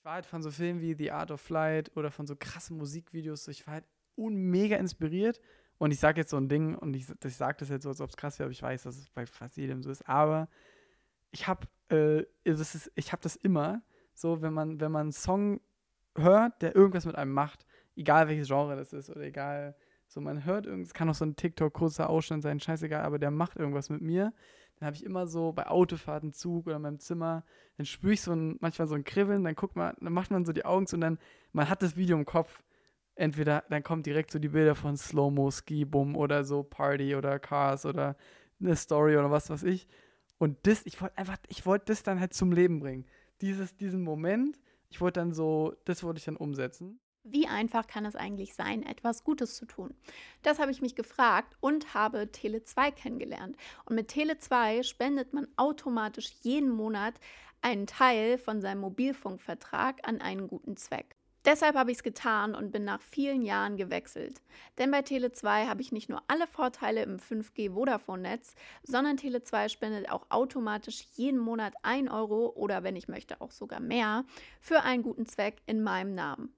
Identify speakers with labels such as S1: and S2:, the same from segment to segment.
S1: Ich war halt von so Filmen wie The Art of Flight oder von so krassen Musikvideos, ich war halt mega inspiriert. Und ich sage jetzt so ein Ding, und ich, ich sage das jetzt so, als ob es krass wäre, aber ich weiß, dass es bei fast jedem so ist. Aber ich habe äh, das habe das immer so, wenn man, wenn man einen Song hört, der irgendwas mit einem macht, egal welches Genre das ist oder egal, so man hört irgendwas, kann auch so ein TikTok kurzer Ausschnitt sein, scheißegal, aber der macht irgendwas mit mir. Dann habe ich immer so bei Autofahrten, Zug oder in meinem Zimmer, dann spüre ich so ein, manchmal so ein Kribbeln, dann guckt man, dann macht man so die Augen zu und dann, man hat das Video im Kopf. Entweder dann kommen direkt so die Bilder von Slow-Mo, Ski-Bum oder so Party oder Cars oder eine Story oder was weiß ich. Und das, ich wollte einfach, ich wollte das dann halt zum Leben bringen. Dieses, diesen Moment, ich wollte dann so, das wollte ich dann umsetzen.
S2: Wie einfach kann es eigentlich sein, etwas Gutes zu tun? Das habe ich mich gefragt und habe Tele2 kennengelernt. Und mit Tele2 spendet man automatisch jeden Monat einen Teil von seinem Mobilfunkvertrag an einen guten Zweck. Deshalb habe ich es getan und bin nach vielen Jahren gewechselt. Denn bei Tele2 habe ich nicht nur alle Vorteile im 5G Vodafone-Netz, sondern Tele2 spendet auch automatisch jeden Monat 1 Euro oder wenn ich möchte auch sogar mehr für einen guten Zweck in meinem Namen.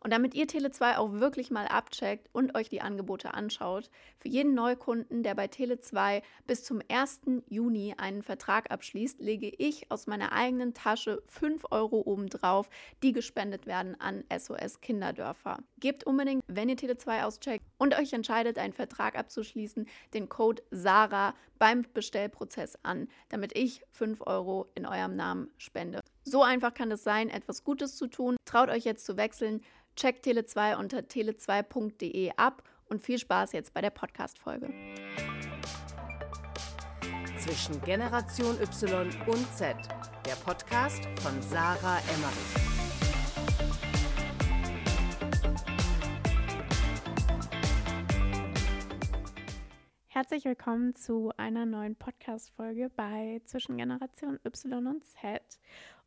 S2: Und damit ihr Tele2 auch wirklich mal abcheckt und euch die Angebote anschaut, für jeden Neukunden, der bei Tele2 bis zum 1. Juni einen Vertrag abschließt, lege ich aus meiner eigenen Tasche 5 Euro obendrauf, die gespendet werden an SOS Kinderdörfer. Gebt unbedingt, wenn ihr Tele2 auscheckt und euch entscheidet, einen Vertrag abzuschließen, den Code SARA beim Bestellprozess an, damit ich 5 Euro in eurem Namen spende. So einfach kann es sein, etwas Gutes zu tun. Traut euch jetzt zu wechseln. Checkt Tele2 unter tele2.de ab und viel Spaß jetzt bei der Podcast-Folge.
S3: Zwischen Generation Y und Z, der Podcast von Sarah Emmerich.
S2: Herzlich willkommen zu einer neuen Podcast-Folge bei Zwischen Generation Y und Z.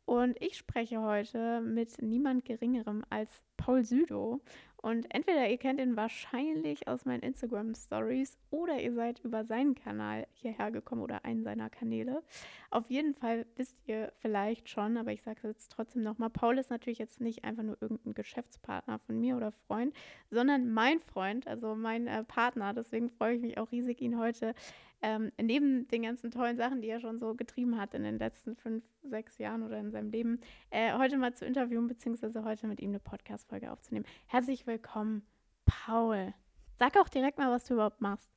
S2: Und ich spreche heute mit niemand Geringerem als Paul Südo. Und entweder ihr kennt ihn wahrscheinlich aus meinen Instagram Stories oder ihr seid über seinen Kanal hierher gekommen oder einen seiner Kanäle. Auf jeden Fall wisst ihr vielleicht schon, aber ich sage es jetzt trotzdem nochmal, Paul ist natürlich jetzt nicht einfach nur irgendein Geschäftspartner von mir oder Freund, sondern mein Freund, also mein äh, Partner. Deswegen freue ich mich auch riesig, ihn heute ähm, neben den ganzen tollen Sachen, die er schon so getrieben hat in den letzten fünf, sechs Jahren oder in seinem Leben, äh, heute mal zu interviewen, beziehungsweise heute mit ihm eine Podcast-Folge aufzunehmen. Herzlich willkommen, Paul. Sag auch direkt mal, was du überhaupt machst.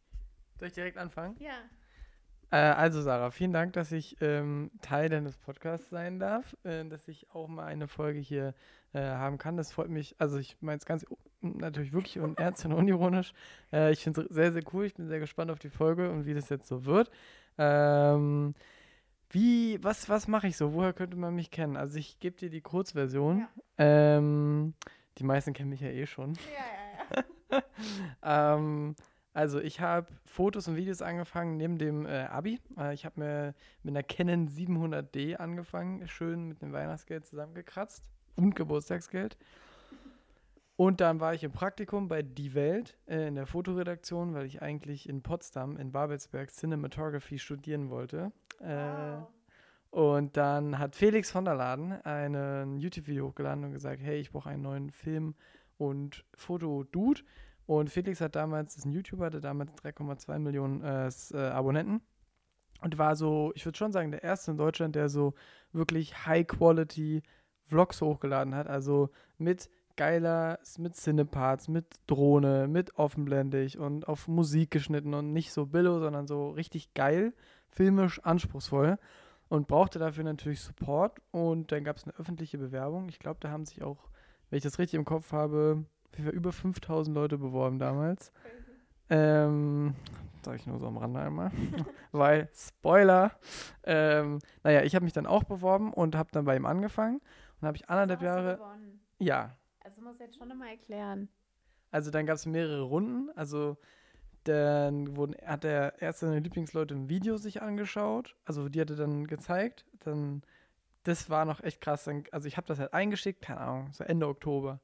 S1: Soll ich direkt anfangen?
S2: Ja.
S1: Äh, also, Sarah, vielen Dank, dass ich ähm, Teil deines Podcasts sein darf, äh, dass ich auch mal eine Folge hier äh, haben kann. Das freut mich. Also, ich meine es ganz natürlich wirklich und ernst und unironisch. Äh, ich finde es sehr, sehr cool. Ich bin sehr gespannt auf die Folge und wie das jetzt so wird. Ähm, wie, was, was mache ich so? Woher könnte man mich kennen? Also, ich gebe dir die Kurzversion. Ja. Ähm, die meisten kennen mich ja eh schon. Ja, ja, ja. ähm, also ich habe Fotos und Videos angefangen neben dem äh, Abi. Äh, ich habe mir mit einer Canon 700D angefangen, schön mit dem Weihnachtsgeld zusammengekratzt und Geburtstagsgeld. Und dann war ich im Praktikum bei Die Welt äh, in der Fotoredaktion, weil ich eigentlich in Potsdam, in Babelsberg, Cinematography studieren wollte. Äh, wow. Und dann hat Felix von der Laden ein YouTube-Video hochgeladen und gesagt, hey, ich brauche einen neuen Film- und Foto-Dude. Und Felix hat damals, ist ein YouTuber, der damals 3,2 Millionen äh, äh, Abonnenten. Und war so, ich würde schon sagen, der erste in Deutschland, der so wirklich High-Quality Vlogs hochgeladen hat. Also mit geiler, mit Cineparts, mit Drohne, mit offenblendig und auf Musik geschnitten und nicht so billo, sondern so richtig geil, filmisch anspruchsvoll. Und brauchte dafür natürlich Support. Und dann gab es eine öffentliche Bewerbung. Ich glaube, da haben sich auch, wenn ich das richtig im Kopf habe, über 5000 Leute beworben damals. Ähm, sag ich nur so am Rande einmal. Weil, Spoiler, ähm, naja, ich habe mich dann auch beworben und habe dann bei ihm angefangen und habe ich anderthalb Jahre. Gewonnen. Ja.
S2: Also muss jetzt schon nochmal erklären.
S1: Also dann gab es mehrere Runden. Also dann wurden, hat er erst seine Lieblingsleute im Video sich angeschaut. Also die hat er dann gezeigt. Dann, das war noch echt krass. Dann, also ich habe das halt eingeschickt, keine Ahnung, so Ende Oktober.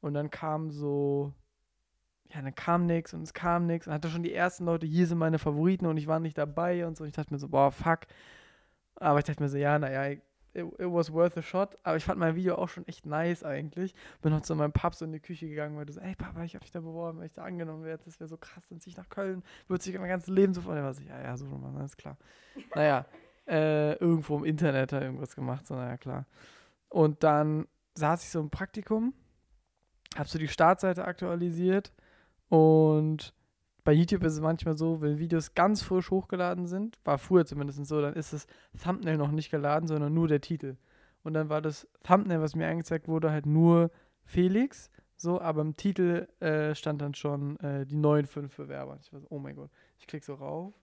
S1: Und dann kam so, ja, dann kam nichts und es kam nichts. Und hatte schon die ersten Leute, hier sind meine Favoriten und ich war nicht dabei und so. Und ich dachte mir so, boah, fuck. Aber ich dachte mir so, ja, naja, it, it was worth a shot. Aber ich fand mein Video auch schon echt nice eigentlich. Bin noch zu meinem Papa so in die Küche gegangen, weil du so, ey Papa, ich hab mich da beworben, weil ich da angenommen werde. Das wäre so krass, dann ziehe ich nach Köln, würde sich mein ganzes Leben so freuen. Er war so, ja, ja, so schon mal, alles klar. naja, äh, irgendwo im Internet hat irgendwas gemacht, so, naja, klar. Und dann saß ich so im Praktikum, hab so die Startseite aktualisiert und bei YouTube ist es manchmal so, wenn Videos ganz frisch hochgeladen sind, war früher zumindest so, dann ist das Thumbnail noch nicht geladen, sondern nur der Titel. Und dann war das Thumbnail, was mir angezeigt wurde, halt nur Felix, so, aber im Titel äh, stand dann schon äh, die neuen fünf Bewerber. Ich war so, oh mein Gott, ich klicke so rauf.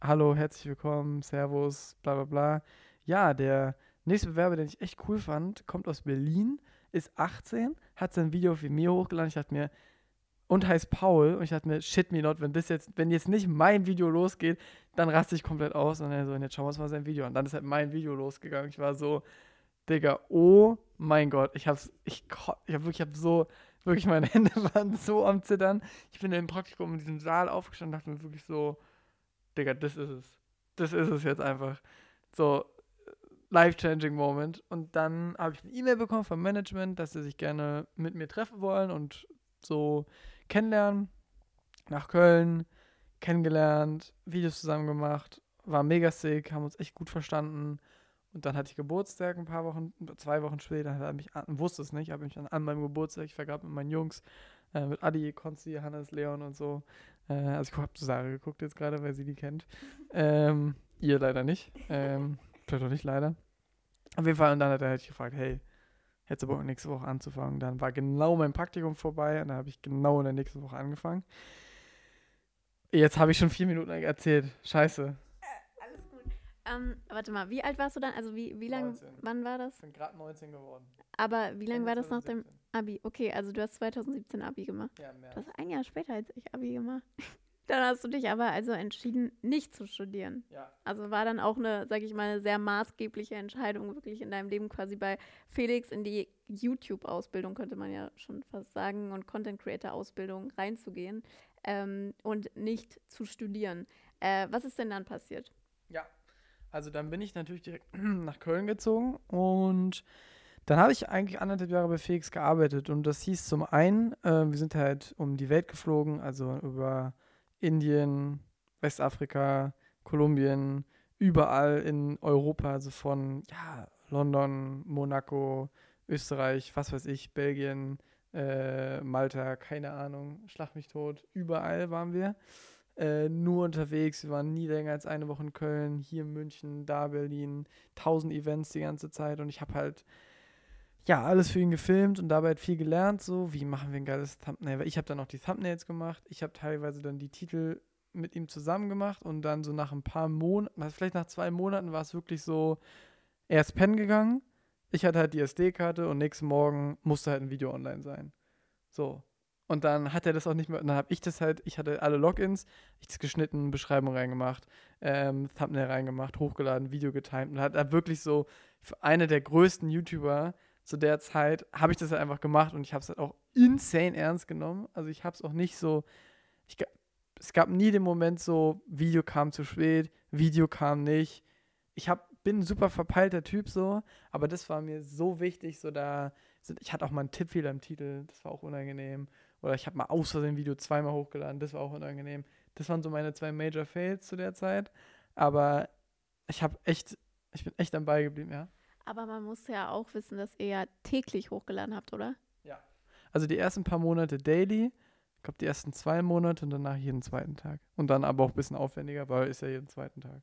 S1: Hallo, herzlich willkommen, Servus, bla bla bla. Ja, der nächste Bewerber, den ich echt cool fand, kommt aus Berlin, ist 18, hat sein Video auf Vimeo hochgeladen. Ich dachte mir, und heißt Paul. Und ich dachte mir, shit me not, wenn das jetzt, wenn jetzt nicht mein Video losgeht, dann raste ich komplett aus. Und er so, jetzt schauen wir uns mal sein Video an. Dann ist halt mein Video losgegangen. Ich war so, Digga, oh mein Gott, ich hab's, ich, ich hab wirklich, ich hab so, wirklich meine Hände waren so am Zittern. Ich bin im Praktikum in diesem Saal aufgestanden und dachte mir wirklich so, Digga, das ist es. Das ist es jetzt einfach. So, life-changing Moment. Und dann habe ich eine E-Mail bekommen vom Management, dass sie sich gerne mit mir treffen wollen und so kennenlernen. Nach Köln, kennengelernt, Videos zusammen gemacht, war mega sick, haben uns echt gut verstanden. Und dann hatte ich Geburtstag ein paar Wochen, zwei Wochen später, hat mich an, wusste es nicht, habe mich dann an meinem Geburtstag, ich gerade mit meinen Jungs, äh, mit Adi, Konzi, Hannes, Leon und so. Äh, also ich habe zu Sarah geguckt jetzt gerade, weil sie die kennt. Ähm, ihr leider nicht. Ähm, vielleicht auch nicht leider. Auf jeden Fall, und dann hat er halt gefragt, hey, hättest du Bock, nächste Woche anzufangen? Dann war genau mein Praktikum vorbei und dann habe ich genau in der nächsten Woche angefangen. Jetzt habe ich schon vier Minuten erzählt. Scheiße.
S2: Äh, alles gut. Ähm, warte mal, wie alt warst du dann? Also wie, wie lange, wann war das?
S1: Ich bin gerade 19 geworden.
S2: Aber wie lange war das nach dem Abi? Okay, also du hast 2017 Abi gemacht.
S1: Ja, mehr.
S2: Du hast ein Jahr später als ich Abi gemacht. Dann hast du dich aber also entschieden, nicht zu studieren.
S1: Ja.
S2: Also war dann auch eine, sag ich mal, eine sehr maßgebliche Entscheidung wirklich in deinem Leben quasi bei Felix in die YouTube-Ausbildung, könnte man ja schon fast sagen, und Content-Creator-Ausbildung reinzugehen ähm, und nicht zu studieren. Äh, was ist denn dann passiert?
S1: Ja, also dann bin ich natürlich direkt nach Köln gezogen und dann habe ich eigentlich anderthalb Jahre bei Felix gearbeitet und das hieß zum einen, äh, wir sind halt um die Welt geflogen, also über Indien, Westafrika, Kolumbien, überall in Europa, also von ja, London, Monaco, Österreich, was weiß ich, Belgien, äh, Malta, keine Ahnung, schlag mich tot, überall waren wir. Äh, nur unterwegs, wir waren nie länger als eine Woche in Köln, hier in München, da Berlin, tausend Events die ganze Zeit und ich habe halt ja, alles für ihn gefilmt und dabei halt viel gelernt, so, wie machen wir ein geiles Thumbnail. Ich habe dann auch die Thumbnails gemacht, ich habe teilweise dann die Titel mit ihm zusammen gemacht und dann so nach ein paar Monaten, vielleicht nach zwei Monaten war es wirklich so, er ist pennen gegangen, ich hatte halt die SD-Karte und nächsten Morgen musste halt ein Video online sein. So. Und dann hat er das auch nicht mehr, dann habe ich das halt, ich hatte alle Logins, ich das geschnitten, Beschreibung reingemacht, ähm, Thumbnail reingemacht, hochgeladen, Video getimt und hat er wirklich so für eine der größten YouTuber zu der Zeit habe ich das halt einfach gemacht und ich habe es halt auch insane ernst genommen. Also ich habe es auch nicht so, ich, es gab nie den Moment so, Video kam zu spät, Video kam nicht. Ich hab, bin ein super verpeilter Typ so, aber das war mir so wichtig, so da, ich hatte auch mal einen Tippfehler im Titel, das war auch unangenehm. Oder ich habe mal aus Versehen Video zweimal hochgeladen, das war auch unangenehm. Das waren so meine zwei Major Fails zu der Zeit, aber ich habe echt, ich bin echt am Ball geblieben, ja.
S2: Aber man muss ja auch wissen, dass ihr ja täglich hochgeladen habt, oder?
S1: Ja. Also die ersten paar Monate daily, ich glaube die ersten zwei Monate und danach jeden zweiten Tag. Und dann aber auch ein bisschen aufwendiger, weil ist ja jeden zweiten Tag.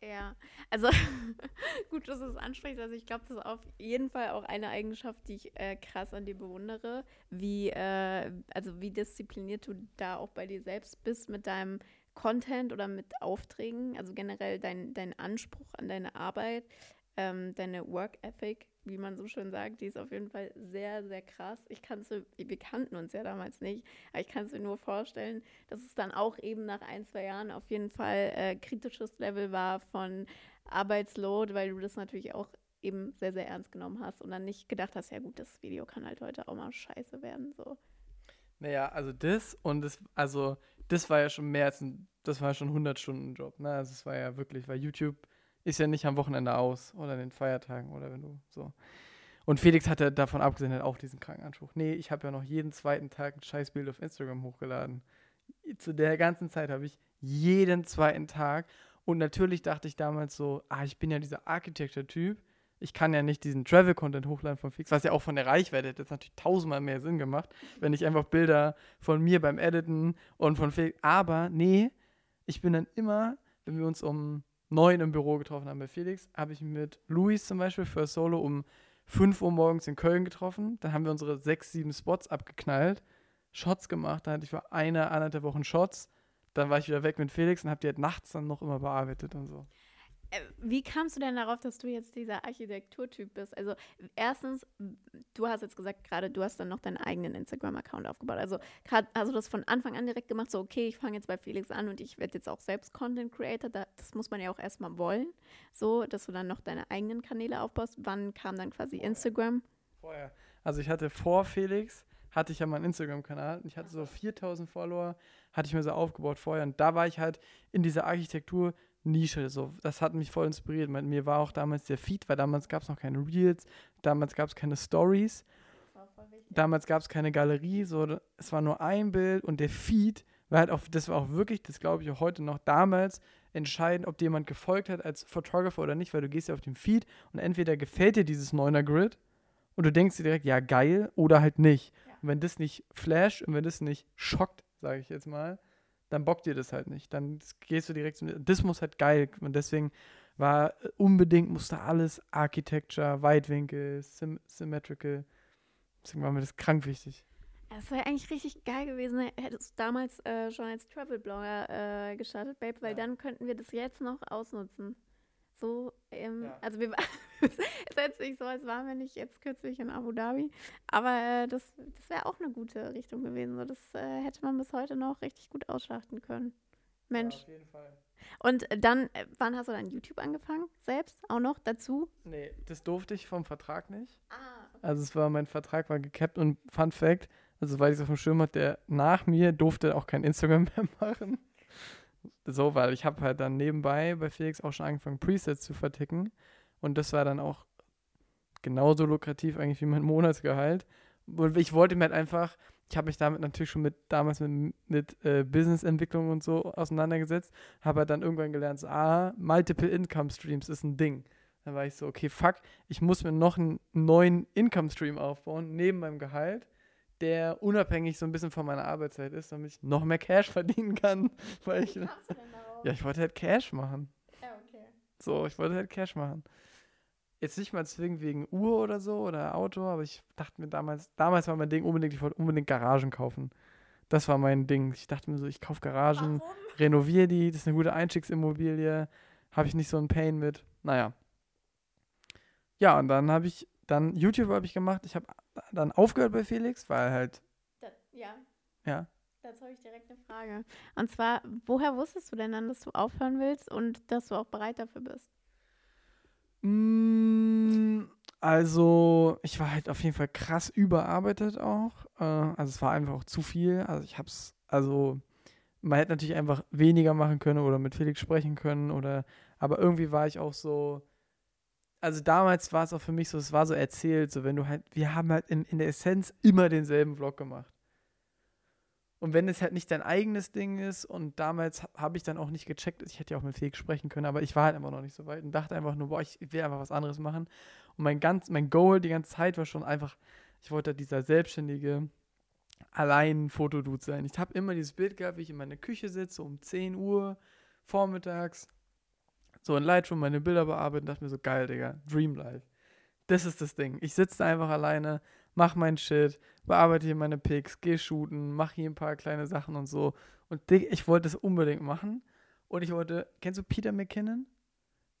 S2: Ja, also gut, dass du es ansprichst. Also ich glaube, das ist auf jeden Fall auch eine Eigenschaft, die ich äh, krass an dir bewundere, wie, äh, also wie diszipliniert du da auch bei dir selbst bist mit deinem Content oder mit Aufträgen, also generell dein, dein Anspruch an deine Arbeit ähm, deine Work Ethic, wie man so schön sagt, die ist auf jeden Fall sehr, sehr krass. Ich kann es, wir kannten uns ja damals nicht, aber ich kann es mir nur vorstellen, dass es dann auch eben nach ein, zwei Jahren auf jeden Fall äh, kritisches Level war von Arbeitsload, weil du das natürlich auch eben sehr, sehr ernst genommen hast und dann nicht gedacht hast, ja gut, das Video kann halt heute auch mal scheiße werden, so.
S1: Naja, also das und das, also das war ja schon mehr als ein, das war schon 100 Stunden Job, ne? Also es war ja wirklich, weil YouTube ist ja nicht am Wochenende aus oder an den Feiertagen oder wenn du so. Und Felix hatte davon abgesehen halt auch diesen Krankenanspruch. Nee, ich habe ja noch jeden zweiten Tag ein Scheißbild auf Instagram hochgeladen. Zu der ganzen Zeit habe ich jeden zweiten Tag. Und natürlich dachte ich damals so, ah, ich bin ja dieser Architecture-Typ. Ich kann ja nicht diesen Travel-Content hochladen von Felix, was ja auch von der Reichweite hätte jetzt natürlich tausendmal mehr Sinn gemacht, wenn ich einfach Bilder von mir beim Editen und von Felix. Aber nee, ich bin dann immer, wenn wir uns um neun im Büro getroffen haben bei Felix, habe ich mit Luis zum Beispiel für Solo um 5 Uhr morgens in Köln getroffen. Dann haben wir unsere sechs, sieben Spots abgeknallt, Shots gemacht. Dann hatte ich für eine, anderthalb Wochen Shots. Dann war ich wieder weg mit Felix und habe die halt nachts dann noch immer bearbeitet und so.
S2: Äh, wie kamst du denn darauf, dass du jetzt dieser Architekturtyp bist? Also erstens, du hast jetzt gesagt gerade, du hast dann noch deinen eigenen Instagram-Account aufgebaut. Also grad, hast du das von Anfang an direkt gemacht, so okay, ich fange jetzt bei Felix an und ich werde jetzt auch selbst Content Creator. Da, das muss man ja auch erstmal wollen, so, dass du dann noch deine eigenen Kanäle aufbaust. Wann kam dann quasi Instagram?
S1: Vorher. Also ich hatte vor Felix, hatte ich ja meinen Instagram-Kanal und ich hatte so 4000 Follower, hatte ich mir so aufgebaut vorher und da war ich halt in dieser Architektur Nische. So, das hat mich voll inspiriert. Mir war auch damals der Feed, weil damals gab es noch keine Reels, damals gab es keine Stories, damals gab es keine Galerie. So, es war nur ein Bild und der Feed war halt auch, das war auch wirklich, das glaube ich auch heute noch, damals entscheidend, ob dir jemand gefolgt hat als Photographer oder nicht, weil du gehst ja auf den Feed und entweder gefällt dir dieses Neuner Grid und du denkst dir direkt, ja geil, oder halt nicht. Ja. Und wenn das nicht flasht und wenn das nicht schockt, sage ich jetzt mal, dann bockt dir das halt nicht. Dann gehst du direkt zum. Das muss halt geil. Und deswegen war äh, unbedingt, musste alles Architecture, Weitwinkel, Sym Symmetrical. Deswegen war mir das krank wichtig.
S2: Es wäre eigentlich richtig geil gewesen, hättest du damals äh, schon als Travel-Blogger äh, gestartet, Babe, weil ja. dann könnten wir das jetzt noch ausnutzen so, ähm, ja. also wir, es hört sich so, als waren wir nicht jetzt kürzlich in Abu Dhabi, aber äh, das, das wäre auch eine gute Richtung gewesen. So, das äh, hätte man bis heute noch richtig gut ausschlachten können. Mensch. Ja, auf jeden Fall. Und dann, äh, wann hast du dann YouTube angefangen? Selbst? Auch noch dazu?
S1: Nee, das durfte ich vom Vertrag nicht. Ah, okay. Also es war, mein Vertrag war gecapped und Fun Fact, also weil ich es auf dem Schirm hatte, der nach mir durfte auch kein Instagram mehr machen so, weil ich habe halt dann nebenbei bei Felix auch schon angefangen, Presets zu verticken. Und das war dann auch genauso lukrativ eigentlich wie mein Monatsgehalt. Und ich wollte mir halt einfach, ich habe mich damit natürlich schon mit damals mit, mit äh, Businessentwicklung und so auseinandergesetzt, habe halt dann irgendwann gelernt, so, ah, Multiple Income Streams ist ein Ding. Dann war ich so, okay, fuck, ich muss mir noch einen neuen Income Stream aufbauen, neben meinem Gehalt der unabhängig so ein bisschen von meiner Arbeitszeit ist, damit ich noch mehr Cash verdienen kann. Weil ich, ja, ich wollte halt Cash machen. Ja, okay. So, ich wollte halt Cash machen. Jetzt nicht mal zwingend wegen Uhr oder so oder Auto, aber ich dachte mir damals, damals war mein Ding unbedingt, ich wollte unbedingt Garagen kaufen. Das war mein Ding. Ich dachte mir so, ich kaufe Garagen, Warum? renoviere die, das ist eine gute Einstiegsimmobilie, habe ich nicht so ein Pain mit. Naja. Ja, und dann habe ich dann YouTube habe ich gemacht. Ich habe dann aufgehört bei Felix, weil halt.
S2: Da, ja.
S1: Ja.
S2: Dazu habe ich direkt eine Frage. Und zwar, woher wusstest du denn dann, dass du aufhören willst und dass du auch bereit dafür bist?
S1: Mm, also, ich war halt auf jeden Fall krass überarbeitet auch. Äh, also, es war einfach auch zu viel. Also, ich habe es, also, man hätte natürlich einfach weniger machen können oder mit Felix sprechen können oder, aber irgendwie war ich auch so, also damals war es auch für mich so, es war so erzählt, so wenn du halt, wir haben halt in, in der Essenz immer denselben Vlog gemacht. Und wenn es halt nicht dein eigenes Ding ist und damals habe ich dann auch nicht gecheckt, ich hätte ja auch mit Felix sprechen können, aber ich war halt einfach noch nicht so weit und dachte einfach nur, boah, ich will einfach was anderes machen. Und mein ganz, mein Goal die ganze Zeit war schon einfach, ich wollte dieser selbstständige, allein Fotodude sein. Ich habe immer dieses Bild gehabt, wie ich in meiner Küche sitze um 10 Uhr vormittags so in Lightroom meine Bilder bearbeiten, dachte mir so, geil, Digga, Dream Life. Das ist das Ding. Ich sitze einfach alleine, mach mein Shit, bearbeite hier meine Pics, geh shooten, mach hier ein paar kleine Sachen und so. Und Digga, ich wollte es unbedingt machen. Und ich wollte, kennst du Peter McKinnon?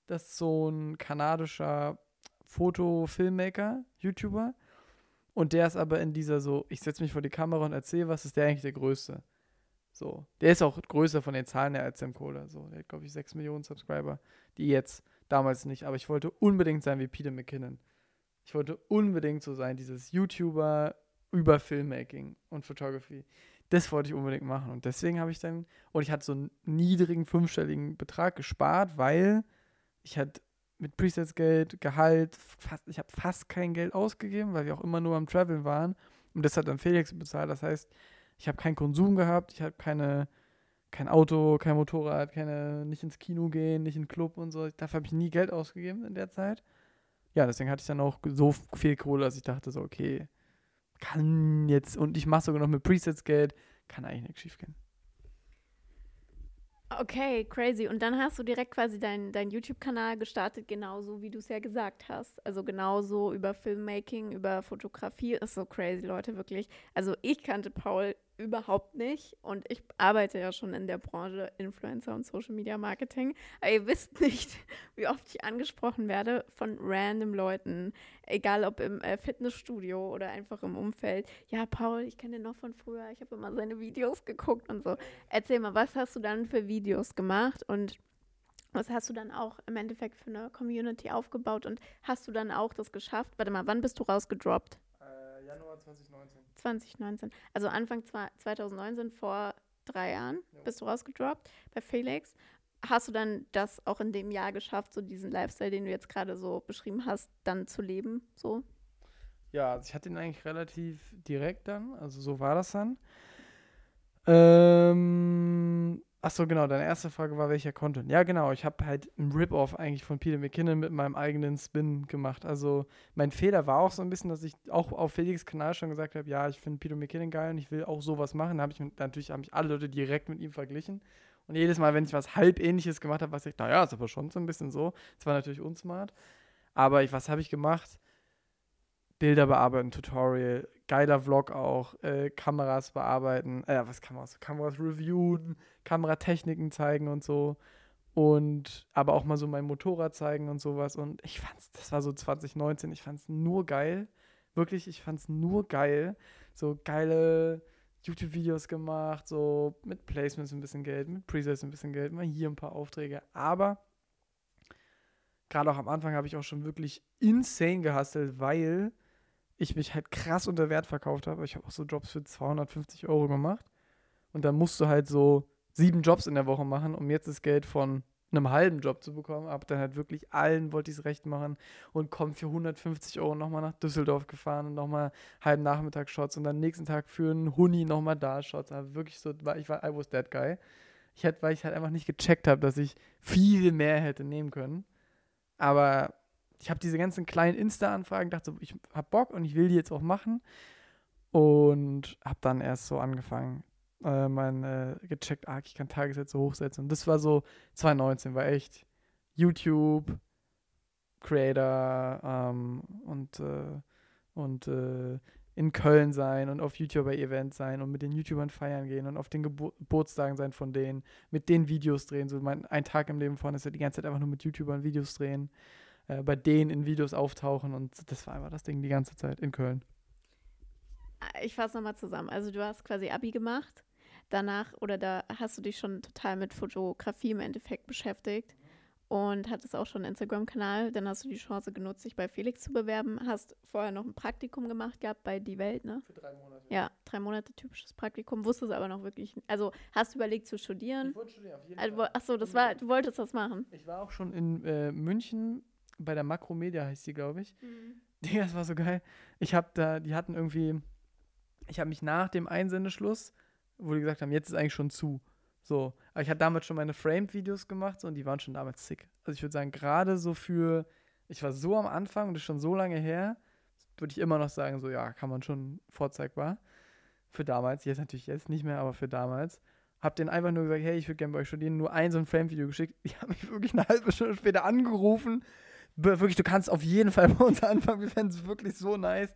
S1: Das ist so ein kanadischer Foto-Filmmaker, YouTuber. Und der ist aber in dieser so, ich setze mich vor die Kamera und erzähle was, ist der eigentlich der Größte. So. Der ist auch größer von den Zahlen her als Sam Kohler. So. Der hat, glaube ich, 6 Millionen Subscriber. Die jetzt, damals nicht. Aber ich wollte unbedingt sein wie Peter McKinnon. Ich wollte unbedingt so sein, dieses YouTuber über Filmmaking und Photography. Das wollte ich unbedingt machen. Und deswegen habe ich dann, und ich hatte so einen niedrigen fünfstelligen Betrag gespart, weil ich hatte mit Presets-Geld, Gehalt, fast, ich habe fast kein Geld ausgegeben, weil wir auch immer nur am Traveln waren. Und das hat dann Felix bezahlt. Das heißt, ich habe keinen Konsum gehabt, ich habe keine, kein Auto, kein Motorrad, keine, nicht ins Kino gehen, nicht in den Club und so. Dafür habe ich nie Geld ausgegeben in der Zeit. Ja, deswegen hatte ich dann auch so viel Kohle, dass ich dachte so, okay, kann jetzt, und ich mache sogar noch mit Presets Geld, kann eigentlich nichts schief gehen.
S2: Okay, crazy. Und dann hast du direkt quasi deinen dein YouTube-Kanal gestartet, genauso wie du es ja gesagt hast. Also genauso über Filmmaking, über Fotografie. Ist so crazy, Leute, wirklich. Also ich kannte Paul überhaupt nicht und ich arbeite ja schon in der Branche Influencer und Social Media Marketing. Aber ihr wisst nicht, wie oft ich angesprochen werde von random Leuten, egal ob im äh, Fitnessstudio oder einfach im Umfeld. Ja, Paul, ich kenne den noch von früher, ich habe immer seine Videos geguckt und so. Erzähl mal, was hast du dann für Videos gemacht und was hast du dann auch im Endeffekt für eine Community aufgebaut und hast du dann auch das geschafft? Warte mal, wann bist du rausgedroppt?
S1: Januar 2019.
S2: 2019. Also Anfang 2019, vor drei Jahren, ja. bist du rausgedroppt bei Felix. Hast du dann das auch in dem Jahr geschafft, so diesen Lifestyle, den du jetzt gerade so beschrieben hast, dann zu leben? So?
S1: Ja, also ich hatte ihn eigentlich relativ direkt dann, also so war das dann. Ähm, Achso, genau, deine erste Frage war, welcher Content. Ja, genau, ich habe halt einen Rip-Off eigentlich von Peter McKinnon mit meinem eigenen Spin gemacht. Also mein Fehler war auch so ein bisschen, dass ich auch auf Felix Kanal schon gesagt habe, ja, ich finde Peter McKinnon geil und ich will auch sowas machen. Da habe ich natürlich haben mich alle Leute direkt mit ihm verglichen. Und jedes Mal, wenn ich was halb ähnliches gemacht habe, was ich, naja, ist aber schon so ein bisschen so. Das war natürlich unsmart. Aber ich, was habe ich gemacht? Bilder bearbeiten, Tutorial, geiler Vlog auch, äh, Kameras bearbeiten, äh, was Kameras, Kameras reviewen, Kameratechniken zeigen und so. Und aber auch mal so mein Motorrad zeigen und sowas. Und ich fand's, das war so 2019, ich fand's nur geil. Wirklich, ich fand's nur geil. So geile YouTube-Videos gemacht, so mit Placements ein bisschen Geld, mit Presets ein bisschen Geld, mal hier ein paar Aufträge. Aber gerade auch am Anfang habe ich auch schon wirklich insane gehustelt, weil ich mich halt krass unter Wert verkauft habe. Ich habe auch so Jobs für 250 Euro gemacht. Und dann musst du halt so sieben Jobs in der Woche machen, um jetzt das Geld von einem halben Job zu bekommen. Aber dann halt wirklich allen wollte ich es recht machen und komme für 150 Euro nochmal nach Düsseldorf gefahren und nochmal halben Nachmittag Shots und dann nächsten Tag für einen Huni nochmal da Shots. Aber wirklich so, ich war, I was that guy. Ich hätte, weil ich halt einfach nicht gecheckt habe, dass ich viel mehr hätte nehmen können. Aber ich habe diese ganzen kleinen Insta-Anfragen, dachte so, ich habe Bock und ich will die jetzt auch machen. Und habe dann erst so angefangen, äh, mein äh, gecheckt, ah, ich kann Tagessätze hochsetzen. Und das war so 2019, war echt YouTube, Creator ähm, und, äh, und äh, in Köln sein und auf YouTube bei Events sein und mit den YouTubern feiern gehen und auf den Gebur Geburtstagen sein von denen, mit den Videos drehen. So mein ein Tag im Leben vorne ist ja die ganze Zeit einfach nur mit YouTubern Videos drehen äh, bei denen in Videos auftauchen und das war einfach das Ding die ganze Zeit in Köln.
S2: Ich fasse nochmal zusammen. Also du hast quasi Abi gemacht, danach oder da hast du dich schon total mit Fotografie im Endeffekt beschäftigt und hattest auch schon einen Instagram-Kanal. Dann hast du die Chance genutzt, dich bei Felix zu bewerben. Hast vorher noch ein Praktikum gemacht gehabt bei Die Welt, ne?
S1: Für drei Monate.
S2: Ja, drei Monate typisches Praktikum. Wusstest aber noch wirklich, also hast du überlegt zu studieren?
S1: Ich wollte studieren, auf jeden
S2: also,
S1: Fall.
S2: Achso, das war, du wolltest das machen.
S1: Ich war auch schon in äh, München bei der Makromedia heißt die, glaube ich. Mhm. Digga, das war so geil. Ich habe da, die hatten irgendwie, ich habe mich nach dem Einsendeschluss, wo die gesagt haben, jetzt ist eigentlich schon zu. So, aber ich hatte damals schon meine Framed-Videos gemacht so, und die waren schon damals sick. Also ich würde sagen, gerade so für, ich war so am Anfang und das ist schon so lange her, würde ich immer noch sagen, so ja, kann man schon vorzeigbar. Für damals, jetzt natürlich jetzt nicht mehr, aber für damals. Hab den einfach nur gesagt, hey, ich würde gerne bei euch studieren, nur ein so ein Frame-Video geschickt. Die haben mich wirklich eine halbe Stunde später angerufen wirklich, du kannst auf jeden Fall bei uns anfangen, wir fänden es wirklich so nice.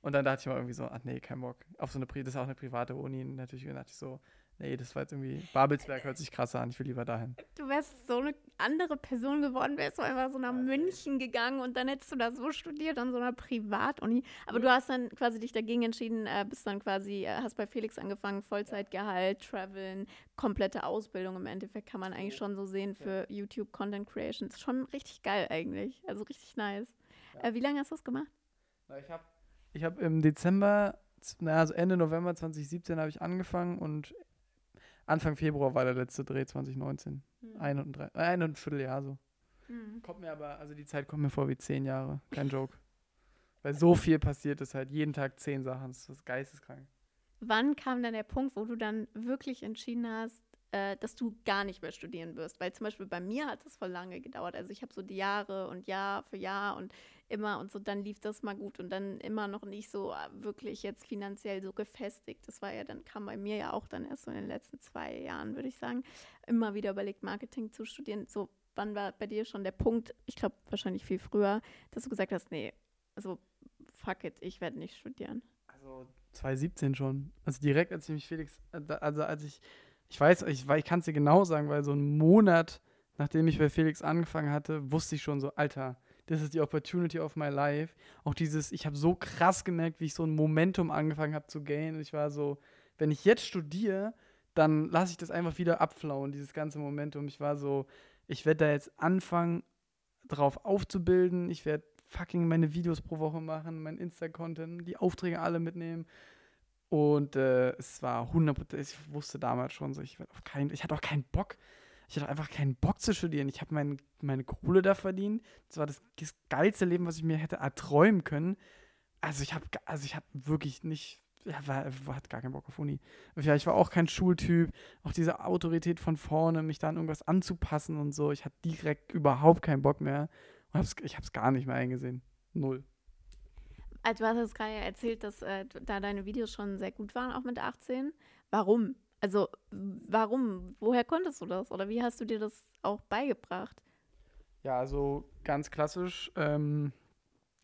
S1: Und dann dachte ich mal irgendwie so, ach nee, kein Bock. Auf so eine, das ist auch eine private Uni. Natürlich dachte ich so, nee, das war jetzt irgendwie, Babelsberg hört sich krasser an, ich will lieber dahin.
S2: Du wärst so eine andere Person geworden, wärst du einfach so nach ja, München gegangen und dann hättest du da so studiert an so einer Privatuni. Aber du hast dann quasi dich dagegen entschieden, äh, bist dann quasi, äh, hast bei Felix angefangen, Vollzeitgehalt, Traveln, komplette Ausbildung im Endeffekt kann man eigentlich schon so sehen für ja. YouTube Content Creation. Ist schon richtig geil eigentlich, also richtig nice. Ja. Äh, wie lange hast du das gemacht?
S1: Na, ich habe ich hab im Dezember, also Ende November 2017 habe ich angefangen und Anfang Februar war der letzte Dreh 2019. Mhm. Ein, und drei, äh, ein und ein Vierteljahr so.
S2: Mhm.
S1: Kommt mir aber, also die Zeit kommt mir vor wie zehn Jahre. Kein Joke. Weil so viel passiert ist halt. Jeden Tag zehn Sachen. Das ist geisteskrank.
S2: Wann kam dann der Punkt, wo du dann wirklich entschieden hast, äh, dass du gar nicht mehr studieren wirst? Weil zum Beispiel bei mir hat es voll lange gedauert. Also ich habe so die Jahre und Jahr für Jahr und immer und so, dann lief das mal gut und dann immer noch nicht so äh, wirklich jetzt finanziell so gefestigt. Das war ja dann, kam bei mir ja auch dann erst so in den letzten zwei Jahren, würde ich sagen, immer wieder überlegt, Marketing zu studieren. So, wann war bei dir schon der Punkt, ich glaube wahrscheinlich viel früher, dass du gesagt hast, nee, also fuck it, ich werde nicht studieren.
S1: Also 2017 schon. Also direkt, als ich mich Felix, äh, also als ich, ich weiß, ich, ich kann es dir genau sagen, weil so einen Monat, nachdem ich bei Felix angefangen hatte, wusste ich schon so, Alter, das ist die Opportunity of my life. Auch dieses, ich habe so krass gemerkt, wie ich so ein Momentum angefangen habe zu gainen. Ich war so, wenn ich jetzt studiere, dann lasse ich das einfach wieder abflauen, dieses ganze Momentum. Ich war so, ich werde da jetzt anfangen, drauf aufzubilden. Ich werde fucking meine Videos pro Woche machen, mein Insta-Content, die Aufträge alle mitnehmen. Und äh, es war 100%, ich wusste damals schon so, ich, auf keinen, ich hatte auch keinen Bock, ich hatte einfach keinen Bock zu studieren. Ich habe mein, meine Kohle da verdient. Das war das, das geilste Leben, was ich mir hätte erträumen können. Also ich habe also habe wirklich nicht, ja, war, war, hat gar keinen Bock auf Uni. Ja, ich war auch kein Schultyp. Auch diese Autorität von vorne, mich da an irgendwas anzupassen und so. Ich hatte direkt überhaupt keinen Bock mehr. Und hab's, ich habe es gar nicht mehr eingesehen. Null.
S2: Also du hast jetzt gerade erzählt, dass äh, da deine Videos schon sehr gut waren, auch mit 18. Warum? Also warum? Woher konntest du das? Oder wie hast du dir das auch beigebracht?
S1: Ja, also ganz klassisch, ähm,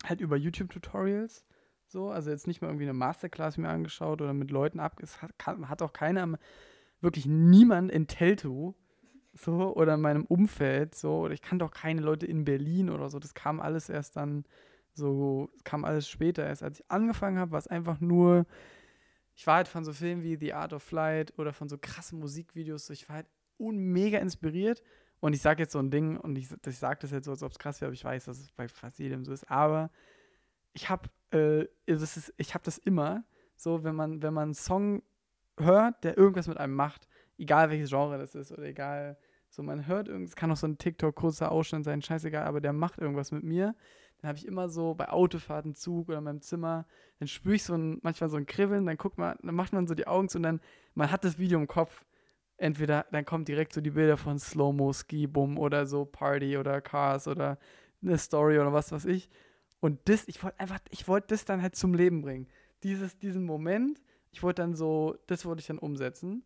S1: halt über YouTube-Tutorials. So, also jetzt nicht mal irgendwie eine Masterclass mir angeschaut oder mit Leuten ab. Es hat, hat auch keiner, wirklich niemand in Telto so oder in meinem Umfeld so oder ich kannte auch keine Leute in Berlin oder so. Das kam alles erst dann so, kam alles später erst. Als ich angefangen habe, war es einfach nur ich war halt von so Filmen wie The Art of Flight oder von so krassen Musikvideos, ich war halt mega inspiriert. Und ich sage jetzt so ein Ding, und ich, ich sage das jetzt so, als ob es krass wäre, aber ich weiß, dass es bei fast jedem so ist. Aber ich habe äh, das habe das immer, so wenn man, wenn man einen Song hört, der irgendwas mit einem macht, egal welches Genre das ist oder egal, so man hört irgendwas, kann auch so ein TikTok kurzer Ausschnitt sein, scheißegal, aber der macht irgendwas mit mir dann habe ich immer so bei Autofahrten, Zug oder in meinem Zimmer, dann spüre ich so ein, manchmal so ein Kribbeln, dann guckt man, dann macht man so die Augen zu und dann, man hat das Video im Kopf. Entweder dann kommen direkt so die Bilder von Slow-Mo, Ski-Bum oder so Party oder Cars oder eine Story oder was weiß ich. Und das, ich wollte einfach, ich wollte das dann halt zum Leben bringen. Dieses, diesen Moment, ich wollte dann so, das wollte ich dann umsetzen.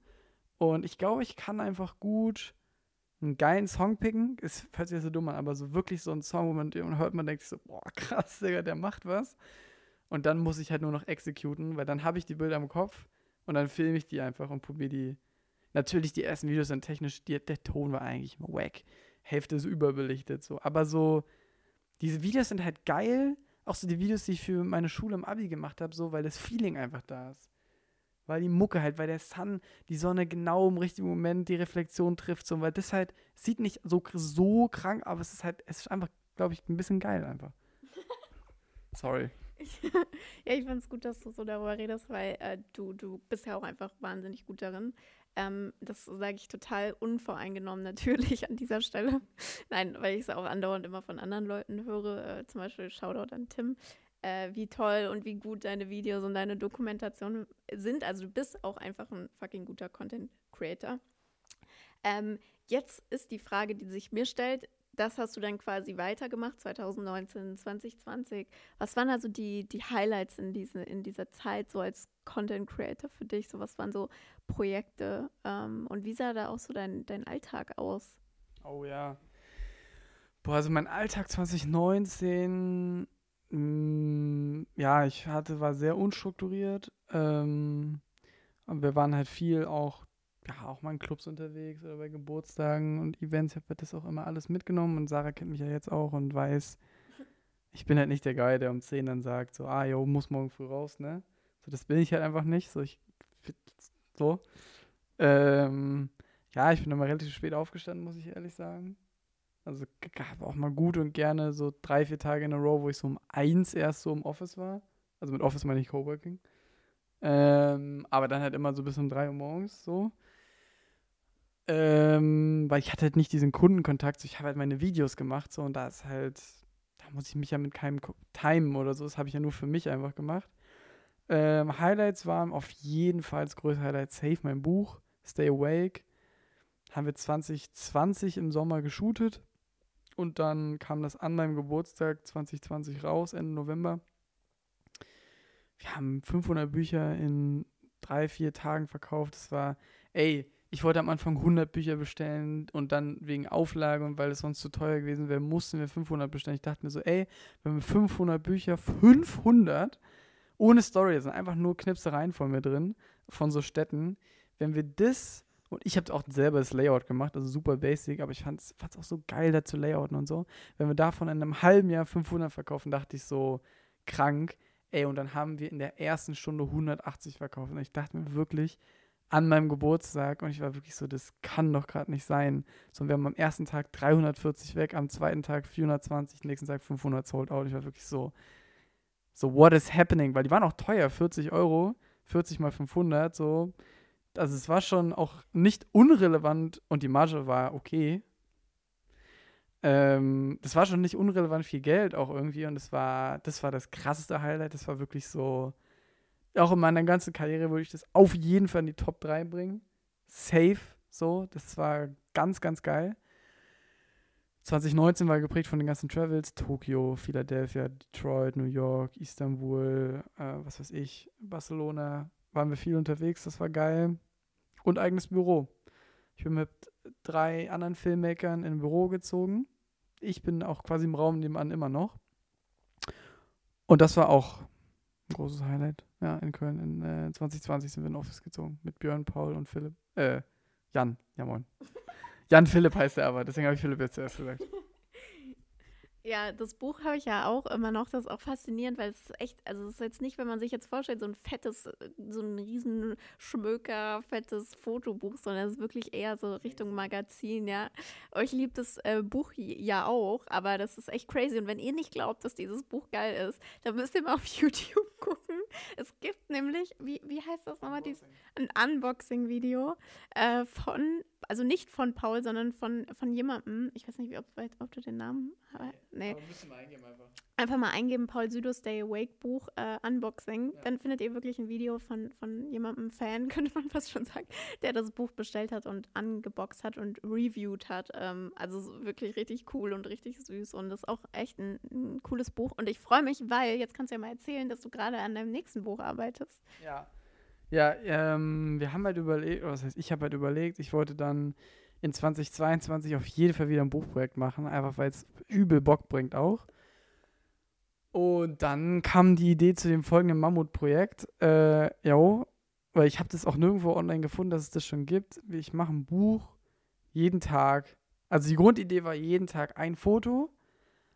S1: Und ich glaube, ich kann einfach gut einen geilen Song picken, ist, hört sich ja so dumm an, aber so wirklich so ein Song, wo man den hört, man denkt sich so, boah, krass, Digga, der macht was. Und dann muss ich halt nur noch exekuten, weil dann habe ich die Bilder im Kopf und dann filme ich die einfach und probiere die. Natürlich, die ersten Videos sind technisch, die, der Ton war eigentlich wack. Hälfte ist überbelichtet, so. Aber so, diese Videos sind halt geil. Auch so die Videos, die ich für meine Schule im Abi gemacht habe, so, weil das Feeling einfach da ist weil die Mucke halt, weil der Sun die Sonne genau im richtigen Moment die Reflexion trifft, so, weil das halt sieht nicht so, so krank, aber es ist halt, es ist einfach, glaube ich, ein bisschen geil einfach. Sorry.
S2: ja, ich fand es gut, dass du so darüber redest, weil äh, du, du bist ja auch einfach wahnsinnig gut darin. Ähm, das sage ich total unvoreingenommen natürlich an dieser Stelle. Nein, weil ich es auch andauernd immer von anderen Leuten höre, äh, zum Beispiel Shoutout an Tim, äh, wie toll und wie gut deine Videos und deine Dokumentationen sind. Also du bist auch einfach ein fucking guter Content Creator. Ähm, jetzt ist die Frage, die sich mir stellt, das hast du dann quasi weitergemacht, 2019, 2020. Was waren also die, die Highlights in, diese, in dieser Zeit so als Content Creator für dich? So was waren so Projekte ähm, und wie sah da auch so dein, dein Alltag aus?
S1: Oh ja. Boah, also mein Alltag 2019 Mm, ja, ich hatte, war sehr unstrukturiert. Ähm, und wir waren halt viel auch, ja, auch mal in Clubs unterwegs oder bei Geburtstagen und Events. Ich habe das auch immer alles mitgenommen und Sarah kennt mich ja jetzt auch und weiß, ich bin halt nicht der Guy, der um 10 dann sagt, so, ah, jo, muss morgen früh raus, ne? So, das bin ich halt einfach nicht. So, ich, so. Ähm, ja, ich bin immer relativ spät aufgestanden, muss ich ehrlich sagen. Also gab auch mal gut und gerne so drei, vier Tage in a row, wo ich so um eins erst so im Office war. Also mit Office meine ich Coworking. Ähm, aber dann halt immer so bis um drei Uhr morgens so. Ähm, weil ich hatte halt nicht diesen Kundenkontakt. So, ich habe halt meine Videos gemacht so und da ist halt, da muss ich mich ja mit keinem timen oder so. Das habe ich ja nur für mich einfach gemacht. Ähm, Highlights waren auf jeden Fall das größte Highlight Save mein Buch, Stay Awake. Haben wir 2020 im Sommer geshootet und dann kam das an meinem Geburtstag 2020 raus, Ende November. Wir haben 500 Bücher in drei, vier Tagen verkauft. Das war, ey, ich wollte am Anfang 100 Bücher bestellen und dann wegen Auflage und weil es sonst zu teuer gewesen wäre, mussten wir 500 bestellen. Ich dachte mir so, ey, wenn wir 500 Bücher, 500 ohne Story, da sind einfach nur Knipsereien von mir drin, von so Städten. Wenn wir das, und ich habe auch selber das Layout gemacht, also super basic, aber ich fand es auch so geil, da zu layouten und so. Wenn wir davon in einem halben Jahr 500 verkaufen, dachte ich so, krank. Ey, und dann haben wir in der ersten Stunde 180 verkauft. Und ich dachte mir wirklich, an meinem Geburtstag, und ich war wirklich so, das kann doch gerade nicht sein. So, wir haben am ersten Tag 340 weg, am zweiten Tag 420, nächsten Tag 500 sold out. Ich war wirklich so, so, what is happening? Weil die waren auch teuer, 40 Euro, 40 mal 500, so. Also es war schon auch nicht unrelevant und die Marge war okay. Ähm, das war schon nicht unrelevant viel Geld auch irgendwie und das war, das war das krasseste Highlight. Das war wirklich so, auch in meiner ganzen Karriere würde ich das auf jeden Fall in die Top 3 bringen. Safe, so. Das war ganz, ganz geil. 2019 war geprägt von den ganzen Travels. Tokio, Philadelphia, Detroit, New York, Istanbul, äh, was weiß ich, Barcelona. Waren wir viel unterwegs, das war geil. Und eigenes Büro. Ich bin mit drei anderen Filmmakern in ein Büro gezogen. Ich bin auch quasi im Raum nebenan immer noch. Und das war auch ein großes Highlight. Ja, in Köln. In äh, 2020 sind wir in Office gezogen. Mit Björn, Paul und Philipp. Äh, Jan. Ja, moin. Jan Philipp heißt er aber, deswegen habe ich Philipp jetzt zuerst gesagt.
S2: Ja, das Buch habe ich ja auch immer noch. Das ist auch faszinierend, weil es ist echt, also es ist jetzt nicht, wenn man sich jetzt vorstellt, so ein fettes, so ein riesen Schmöker, fettes Fotobuch, sondern es ist wirklich eher so Richtung Magazin, ja. Euch liebt das äh, Buch ja auch, aber das ist echt crazy. Und wenn ihr nicht glaubt, dass dieses Buch geil ist, dann müsst ihr mal auf YouTube gucken. Es gibt nämlich, wie, wie heißt das nochmal, dies, ein Unboxing-Video äh, von, also nicht von Paul, sondern von, von jemandem, ich weiß nicht, ob, ob du den Namen, nee,
S1: Aber müssen wir eingeben einfach.
S2: einfach mal eingeben, Paul Südo Stay Awake Buch äh, Unboxing.
S1: Ja.
S2: Dann findet ihr wirklich ein Video von, von jemandem Fan, könnte man fast schon sagen, der das Buch bestellt hat und angeboxt hat und reviewed hat. Ähm, also so wirklich richtig cool und richtig süß und das ist auch echt ein, ein cooles Buch. Und ich freue mich, weil jetzt kannst du ja mal erzählen, dass du gerade an deinem nächsten Buch arbeitest.
S1: Ja. Ja, ähm, wir haben halt überlegt, was heißt, ich habe halt überlegt, ich wollte dann in 2022 auf jeden Fall wieder ein Buchprojekt machen, einfach weil es übel Bock bringt auch. Und dann kam die Idee zu dem folgenden Mammutprojekt. Äh, jo, weil ich habe das auch nirgendwo online gefunden, dass es das schon gibt. Ich mache ein Buch jeden Tag. Also die Grundidee war jeden Tag ein Foto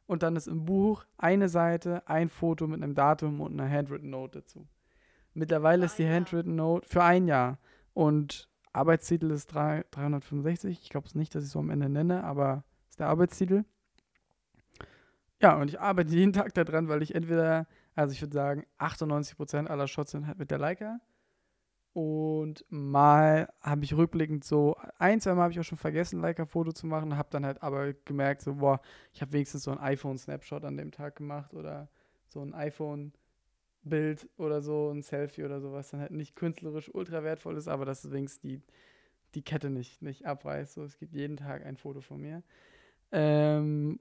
S1: und dann ist im Buch eine Seite, ein Foto mit einem Datum und einer Handwritten Note dazu. Mittlerweile ist die. Handwritten Note für ein Jahr und Arbeitstitel ist drei- 365. Ich glaube es nicht, dass ich so am Ende nenne, aber ist der Arbeitstitel. Ja, und ich arbeite jeden Tag daran, weil ich entweder, also ich würde sagen, 98% aller Shots sind halt mit der Leica. Und mal habe ich rückblickend so, ein, zwei Mal habe ich auch schon vergessen, Leica-Foto zu machen, habe dann halt aber gemerkt, so, boah, ich habe wenigstens so ein iPhone-Snapshot an dem Tag gemacht oder so ein iPhone-Bild oder so, ein Selfie oder sowas, dann halt nicht künstlerisch ultra wertvoll ist, aber dass wenigstens die, die Kette nicht, nicht abreißt. So, es gibt jeden Tag ein Foto von mir. Ähm,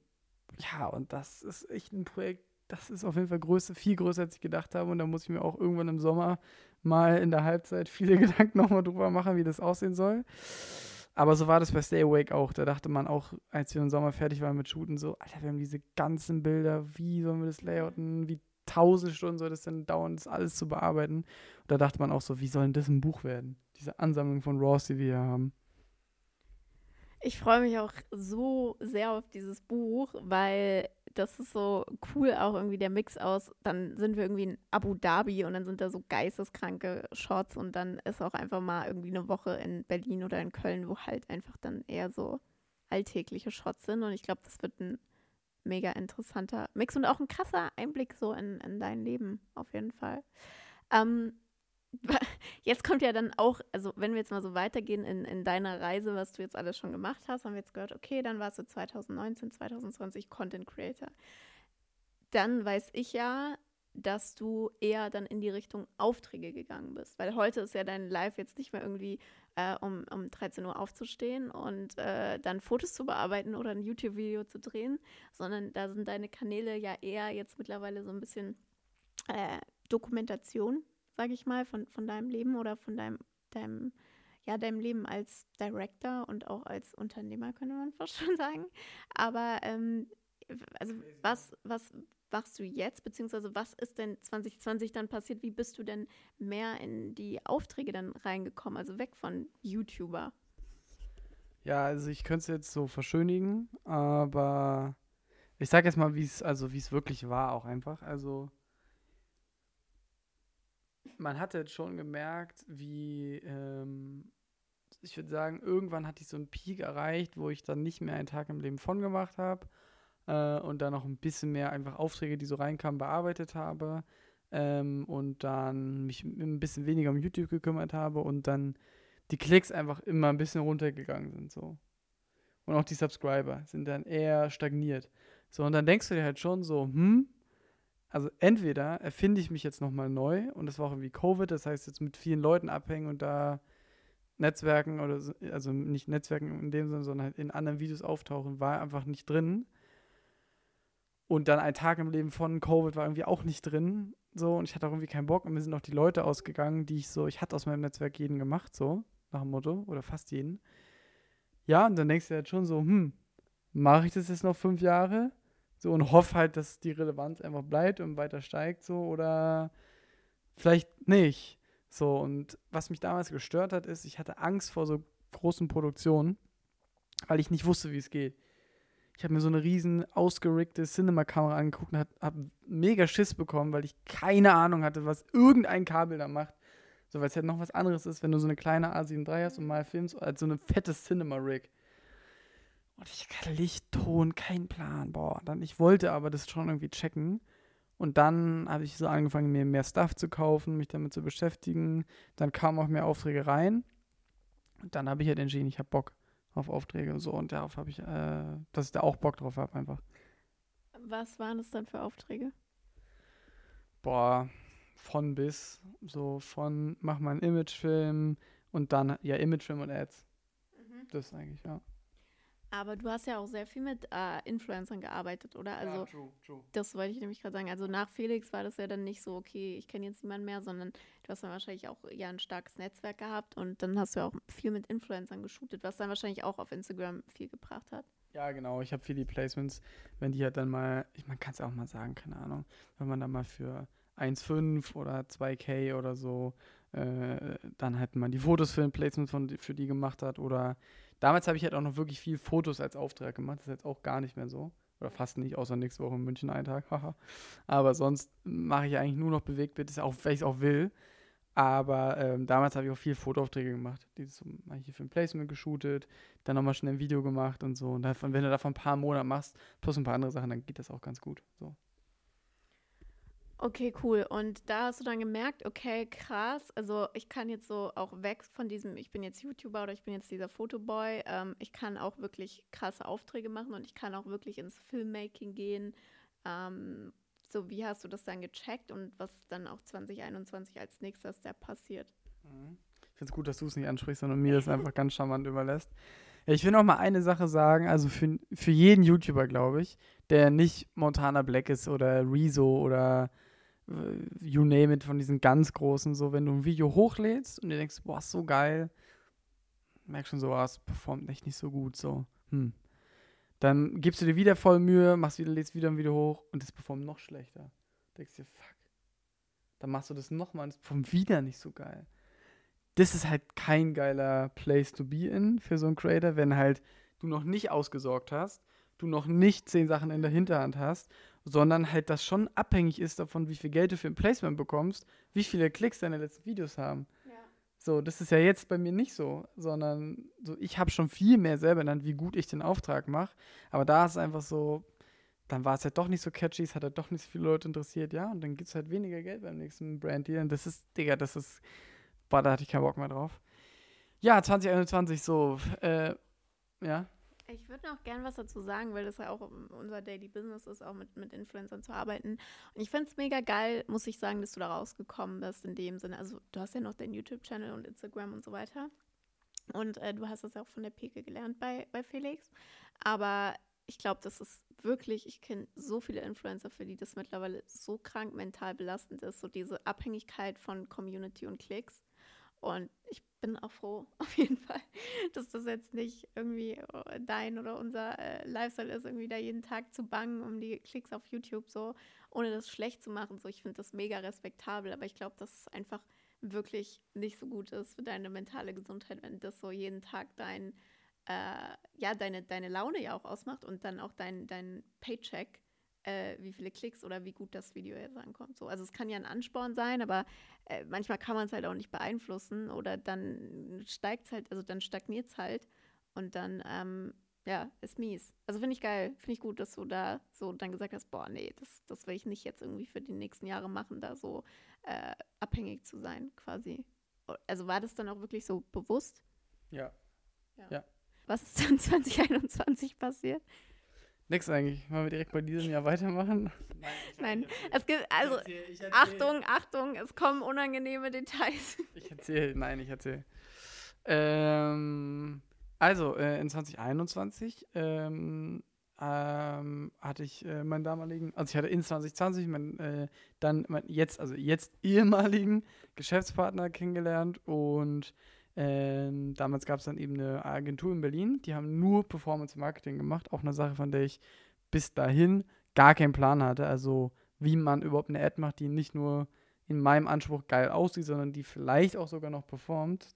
S1: ja, und das ist echt ein Projekt, das ist auf jeden Fall größer, viel größer, als ich gedacht habe. Und da muss ich mir auch irgendwann im Sommer mal in der Halbzeit viele Gedanken nochmal drüber machen, wie das aussehen soll. Aber so war das bei Stay Awake auch. Da dachte man auch, als wir im Sommer fertig waren mit Shooten, so, Alter, wir haben diese ganzen Bilder, wie sollen wir das layouten, wie tausend Stunden soll das denn dauern, das alles zu bearbeiten. Und da dachte man auch so, wie soll denn das ein Buch werden? Diese Ansammlung von Raws, die wir hier haben.
S2: Ich freue mich auch so sehr auf dieses Buch, weil das ist so cool auch irgendwie der Mix aus, dann sind wir irgendwie in Abu Dhabi und dann sind da so geisteskranke Shots und dann ist auch einfach mal irgendwie eine Woche in Berlin oder in Köln, wo halt einfach dann eher so alltägliche Shots sind und ich glaube, das wird ein mega interessanter Mix und auch ein krasser Einblick so in, in dein Leben auf jeden Fall. Ähm, jetzt kommt ja dann auch, also wenn wir jetzt mal so weitergehen in, in deiner Reise, was du jetzt alles schon gemacht hast, haben wir jetzt gehört, okay, dann warst du 2019, 2020 Content Creator. Dann weiß ich ja, dass du eher dann in die Richtung Aufträge gegangen bist. Weil heute ist ja dein Live jetzt nicht mehr irgendwie äh, um, um 13 Uhr aufzustehen und äh, dann Fotos zu bearbeiten oder ein YouTube-Video zu drehen, sondern da sind deine Kanäle ja eher jetzt mittlerweile so ein bisschen äh, Dokumentation, sage ich mal, von, von deinem Leben oder von deinem, deinem, ja, deinem Leben als Director und auch als Unternehmer, könnte man fast schon sagen. Aber ähm, also was, was machst du jetzt, beziehungsweise was ist denn 2020 dann passiert? Wie bist du denn mehr in die Aufträge dann reingekommen, also weg von YouTuber?
S1: Ja, also ich könnte es jetzt so verschönigen, aber ich sage jetzt mal, wie es also es wirklich war auch einfach. Also man hatte jetzt schon gemerkt, wie ähm, ich würde sagen, irgendwann hatte ich so einen Peak erreicht, wo ich dann nicht mehr einen Tag im Leben von gemacht habe äh, und dann noch ein bisschen mehr einfach Aufträge, die so reinkamen, bearbeitet habe ähm, und dann mich ein bisschen weniger um YouTube gekümmert habe und dann die Klicks einfach immer ein bisschen runtergegangen sind so. Und auch die Subscriber sind dann eher stagniert. So, und dann denkst du dir halt schon so, hm, also entweder erfinde ich mich jetzt nochmal neu und das war auch irgendwie Covid, das heißt jetzt mit vielen Leuten abhängen und da Netzwerken oder so, also nicht Netzwerken in dem Sinne, sondern halt in anderen Videos auftauchen, war einfach nicht drin. Und dann ein Tag im Leben von Covid war irgendwie auch nicht drin. So, und ich hatte auch irgendwie keinen Bock. Und mir sind auch die Leute ausgegangen, die ich so, ich hatte aus meinem Netzwerk jeden gemacht, so, nach dem Motto, oder fast jeden. Ja, und dann denkst du halt schon so, hm, mache ich das jetzt noch fünf Jahre? So, und hoffe halt, dass die Relevanz einfach bleibt und weiter steigt, so, oder vielleicht nicht. So, und was mich damals gestört hat, ist, ich hatte Angst vor so großen Produktionen, weil ich nicht wusste, wie es geht. Ich habe mir so eine riesen ausgeriggte Cinema-Kamera angeguckt und habe hab mega Schiss bekommen, weil ich keine Ahnung hatte, was irgendein Kabel da macht. So, weil es halt noch was anderes ist, wenn du so eine kleine A7 III hast und mal filmst, als so eine fette Cinema-Rig. Und ich hatte Licht, Ton, kein Plan. Boah, dann, ich wollte aber das schon irgendwie checken. Und dann habe ich so angefangen, mir mehr Stuff zu kaufen, mich damit zu beschäftigen. Dann kamen auch mehr Aufträge rein. Und dann habe ich halt entschieden, ich habe Bock auf Aufträge und so. Und darauf habe ich, äh, dass ich da auch Bock drauf habe, einfach.
S2: Was waren es dann für Aufträge?
S1: Boah, von bis. So von mach mal einen Imagefilm und dann, ja, Imagefilm und Ads. Mhm. Das eigentlich, ja.
S2: Aber du hast ja auch sehr viel mit äh, Influencern gearbeitet, oder? Also, ja, true, true. Das wollte ich nämlich gerade sagen. Also nach Felix war das ja dann nicht so, okay, ich kenne jetzt niemanden mehr, sondern du hast dann wahrscheinlich auch ja ein starkes Netzwerk gehabt und dann hast du ja auch viel mit Influencern geshootet, was dann wahrscheinlich auch auf Instagram viel gebracht hat.
S1: Ja, genau. Ich habe viele Placements, wenn die halt dann mal, ich man kann es auch mal sagen, keine Ahnung, wenn man dann mal für 1,5 oder 2K oder so äh, dann halt mal die Fotos für ein Placement von, für die gemacht hat oder Damals habe ich halt auch noch wirklich viel Fotos als Auftrag gemacht. Das ist jetzt auch gar nicht mehr so. Oder fast nicht, außer nächste Woche in München einen Tag. Aber sonst mache ich eigentlich nur noch Bewegtbild, weil ich es auch will. Aber ähm, damals habe ich auch viel Fotoaufträge gemacht. Die so, habe hier für ein Placement geshootet, dann nochmal schnell ein Video gemacht und so. Und davon, wenn du davon ein paar Monate machst, plus ein paar andere Sachen, dann geht das auch ganz gut. So.
S2: Okay, cool. Und da hast du dann gemerkt, okay, krass. Also ich kann jetzt so auch weg von diesem, ich bin jetzt YouTuber oder ich bin jetzt dieser Fotoboy. Ähm, ich kann auch wirklich krasse Aufträge machen und ich kann auch wirklich ins Filmmaking gehen. Ähm, so, wie hast du das dann gecheckt und was dann auch 2021 als nächstes da passiert?
S1: Mhm. Ich finde es gut, dass du es nicht ansprichst, sondern mir das einfach ganz charmant überlässt. Ich will noch mal eine Sache sagen, also für, für jeden YouTuber, glaube ich, der nicht Montana Black ist oder Rezo oder you name it, von diesen ganz großen, so, wenn du ein Video hochlädst und dir denkst, boah, so geil, merkst schon so, ah, es performt echt nicht so gut, so, hm. Dann gibst du dir wieder voll Mühe, machst wieder, lädst wieder ein Video hoch und das performt noch schlechter. Denkst dir, fuck. Dann machst du das nochmal und es performt wieder nicht so geil. Das ist halt kein geiler Place to be in für so einen Creator, wenn halt du noch nicht ausgesorgt hast, du noch nicht zehn Sachen in der Hinterhand hast sondern halt das schon abhängig ist davon, wie viel Geld du für ein Placement bekommst, wie viele Klicks deine letzten Videos haben. Ja. So, das ist ja jetzt bei mir nicht so, sondern so, ich habe schon viel mehr selber genannt, wie gut ich den Auftrag mache. Aber da ist es einfach so, dann war es halt doch nicht so catchy, es hat halt doch nicht so viele Leute interessiert, ja, und dann gibt es halt weniger Geld beim nächsten Brand-Deal. Und das ist, Digga, das ist, boah, da hatte ich keinen Bock mehr drauf. Ja, 2021 so, äh, ja.
S2: Ich würde noch gern was dazu sagen, weil das ja auch unser Daily Business ist, auch mit, mit Influencern zu arbeiten. Und ich finde es mega geil, muss ich sagen, dass du da rausgekommen bist in dem Sinne. Also du hast ja noch deinen YouTube-Channel und Instagram und so weiter. Und äh, du hast das ja auch von der Pike gelernt bei, bei Felix. Aber ich glaube, das ist wirklich, ich kenne so viele Influencer, für die das mittlerweile so krank mental belastend ist, so diese Abhängigkeit von Community und Klicks. Und ich bin auch froh, auf jeden Fall, dass das jetzt nicht irgendwie äh, dein oder unser äh, Lifestyle ist, irgendwie da jeden Tag zu bangen um die Klicks auf YouTube, so, ohne das schlecht zu machen. So, ich finde das mega respektabel, aber ich glaube, dass es einfach wirklich nicht so gut ist für deine mentale Gesundheit, wenn das so jeden Tag dein, äh, ja, deine, deine Laune ja auch ausmacht und dann auch dein, dein Paycheck äh, wie viele Klicks oder wie gut das Video jetzt ankommt. So, also es kann ja ein Ansporn sein, aber äh, manchmal kann man es halt auch nicht beeinflussen oder dann steigt es halt, also dann stagniert es halt und dann, ähm, ja, ist mies. Also finde ich geil, finde ich gut, dass du da so dann gesagt hast, boah, nee, das, das will ich nicht jetzt irgendwie für die nächsten Jahre machen, da so äh, abhängig zu sein, quasi. Also war das dann auch wirklich so bewusst?
S1: Ja.
S2: Ja. ja. Was ist dann 2021 passiert?
S1: Nix eigentlich. Wollen wir direkt bei diesem Jahr weitermachen?
S2: Nein, Nein. es gibt, also, ich erzähl, ich erzähl. Achtung, Achtung, es kommen unangenehme Details.
S1: Ich erzähle, nein, ich erzähle. Ähm, also, äh, in 2021 ähm, ähm, hatte ich äh, meinen damaligen, also ich hatte in 2020 meinen, äh, dann mein jetzt, also jetzt ehemaligen Geschäftspartner kennengelernt und ähm, damals gab es dann eben eine Agentur in Berlin, die haben nur Performance Marketing gemacht, auch eine Sache, von der ich bis dahin gar keinen Plan hatte. Also wie man überhaupt eine Ad macht, die nicht nur in meinem Anspruch geil aussieht, sondern die vielleicht auch sogar noch performt.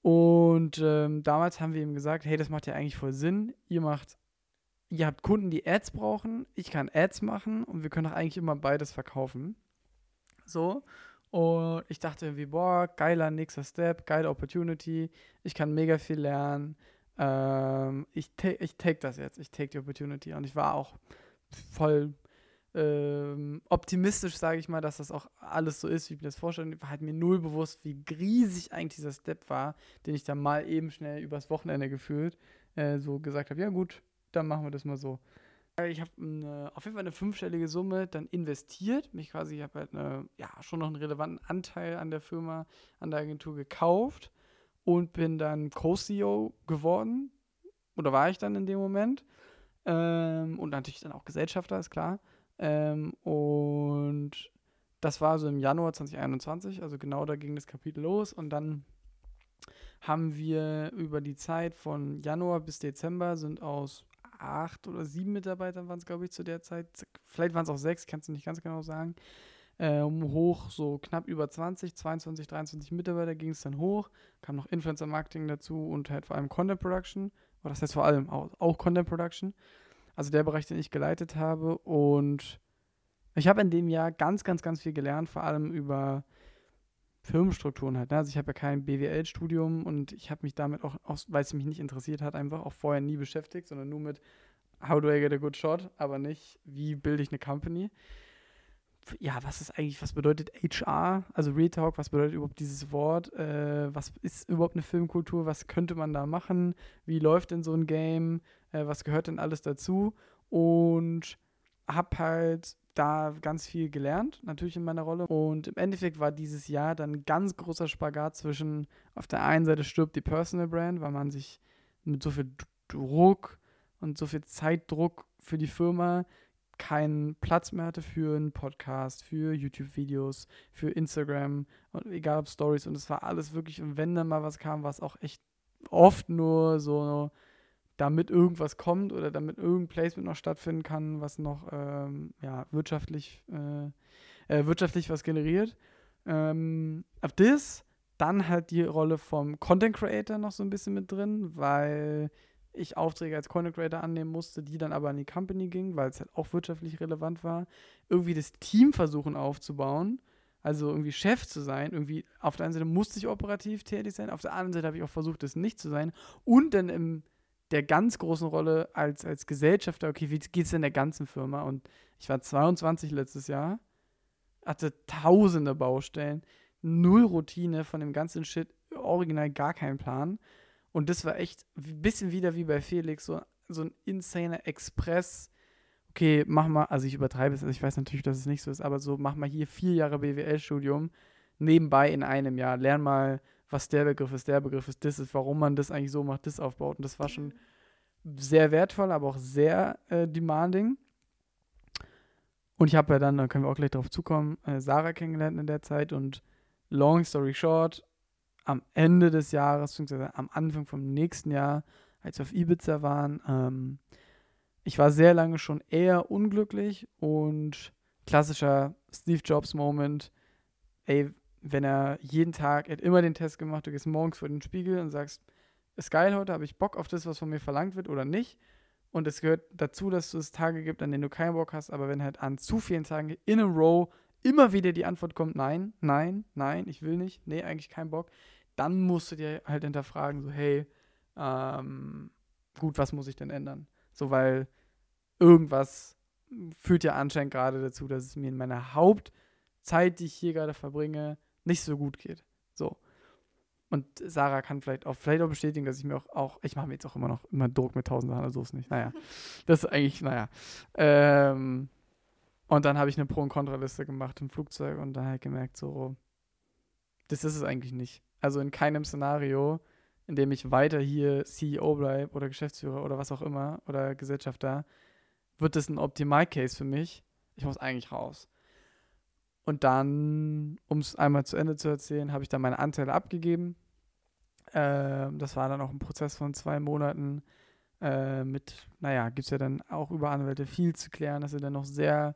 S1: Und ähm, damals haben wir ihm gesagt, hey, das macht ja eigentlich voll Sinn. Ihr macht, ihr habt Kunden, die Ads brauchen, ich kann Ads machen und wir können doch eigentlich immer beides verkaufen. So. Und ich dachte irgendwie, boah, geiler nächster Step, geile Opportunity, ich kann mega viel lernen. Ähm, ich, ta ich take das jetzt, ich take die Opportunity. Und ich war auch voll ähm, optimistisch, sage ich mal, dass das auch alles so ist, wie ich mir das vorstelle. Ich war halt mir null bewusst, wie riesig eigentlich dieser Step war, den ich dann mal eben schnell übers Wochenende gefühlt äh, so gesagt habe, ja gut, dann machen wir das mal so. Ich habe auf jeden Fall eine fünfstellige Summe dann investiert. Mich quasi, ich habe halt eine, ja, schon noch einen relevanten Anteil an der Firma, an der Agentur gekauft und bin dann Co-CEO geworden. Oder war ich dann in dem Moment. Ähm, und natürlich dann auch Gesellschafter, ist klar. Ähm, und das war so im Januar 2021, also genau da ging das Kapitel los. Und dann haben wir über die Zeit von Januar bis Dezember sind aus acht oder sieben Mitarbeitern waren es, glaube ich, zu der Zeit. Vielleicht waren es auch sechs, kannst du nicht ganz genau sagen. Ähm, hoch, so knapp über 20, 22, 23 Mitarbeiter ging es dann hoch. Kam noch Influencer Marketing dazu und halt vor allem Content Production. Oder das heißt vor allem auch, auch Content Production. Also der Bereich, den ich geleitet habe. Und ich habe in dem Jahr ganz, ganz, ganz viel gelernt, vor allem über Firmenstrukturen halt. Ne? Also ich habe ja kein BWL-Studium und ich habe mich damit auch, auch weil es mich nicht interessiert hat, einfach auch vorher nie beschäftigt, sondern nur mit How do I get a good shot, aber nicht, wie bilde ich eine Company. Ja, was ist eigentlich, was bedeutet HR, also Real Talk, was bedeutet überhaupt dieses Wort, äh, was ist überhaupt eine Filmkultur, was könnte man da machen, wie läuft denn so ein Game, äh, was gehört denn alles dazu und habe halt da ganz viel gelernt, natürlich in meiner Rolle. Und im Endeffekt war dieses Jahr dann ganz großer Spagat zwischen, auf der einen Seite stirbt die Personal Brand, weil man sich mit so viel Druck und so viel Zeitdruck für die Firma keinen Platz mehr hatte für einen Podcast, für YouTube-Videos, für Instagram und egal ob Stories und es war alles wirklich und wenn dann mal was kam, war es auch echt oft nur so damit irgendwas kommt oder damit irgendein Placement noch stattfinden kann, was noch ähm, ja, wirtschaftlich, äh, äh, wirtschaftlich was generiert. Ähm, auf das dann halt die Rolle vom Content Creator noch so ein bisschen mit drin, weil ich Aufträge als Content Creator annehmen musste, die dann aber an die Company gingen, weil es halt auch wirtschaftlich relevant war. Irgendwie das Team versuchen aufzubauen, also irgendwie Chef zu sein. Irgendwie auf der einen Seite musste ich operativ tätig sein, auf der anderen Seite habe ich auch versucht, das nicht zu sein. Und dann im der ganz großen Rolle als, als Gesellschafter, okay, wie geht es denn der ganzen Firma? Und ich war 22 letztes Jahr, hatte tausende Baustellen, null Routine von dem ganzen Shit, original gar keinen Plan. Und das war echt ein bisschen wieder wie bei Felix, so, so ein insaner Express. Okay, mach mal, also ich übertreibe es, also ich weiß natürlich, dass es nicht so ist, aber so, mach mal hier vier Jahre BWL-Studium nebenbei in einem Jahr. Lern mal, was der Begriff ist, der Begriff ist, das ist, warum man das eigentlich so macht, das aufbaut. Und das war schon sehr wertvoll, aber auch sehr äh, demanding. Und ich habe ja dann, da können wir auch gleich drauf zukommen, äh, Sarah kennengelernt in der Zeit und long story short, am Ende des Jahres, beziehungsweise am Anfang vom nächsten Jahr, als wir auf Ibiza waren, ähm, ich war sehr lange schon eher unglücklich und klassischer Steve Jobs Moment, ey, wenn er jeden Tag, er hat immer den Test gemacht, du gehst morgens vor den Spiegel und sagst, ist geil heute, habe ich Bock auf das, was von mir verlangt wird oder nicht. Und es gehört dazu, dass es Tage gibt, an denen du keinen Bock hast, aber wenn halt an zu vielen Tagen in a row immer wieder die Antwort kommt, nein, nein, nein, ich will nicht, nee, eigentlich keinen Bock, dann musst du dir halt hinterfragen, so, hey, ähm, gut, was muss ich denn ändern? So, weil irgendwas führt ja anscheinend gerade dazu, dass es mir in meiner Hauptzeit, die ich hier gerade verbringe, nicht so gut geht. So. Und Sarah kann vielleicht auch, vielleicht auch bestätigen, dass ich mir auch, auch ich mache mir jetzt auch immer noch immer Druck mit tausend Sachen, so ist nicht. Naja, das ist eigentlich, naja. Ähm, und dann habe ich eine Pro- und Kontraliste gemacht im Flugzeug und dann halt gemerkt, so, das ist es eigentlich nicht. Also in keinem Szenario, in dem ich weiter hier CEO bleibe oder Geschäftsführer oder was auch immer oder Gesellschafter, wird das ein Optimal-Case für mich. Ich muss eigentlich raus. Und dann, um es einmal zu Ende zu erzählen, habe ich dann meine Anteile abgegeben. Äh, das war dann auch ein Prozess von zwei Monaten äh, mit, naja, gibt es ja dann auch über Anwälte viel zu klären. Das sind dann noch sehr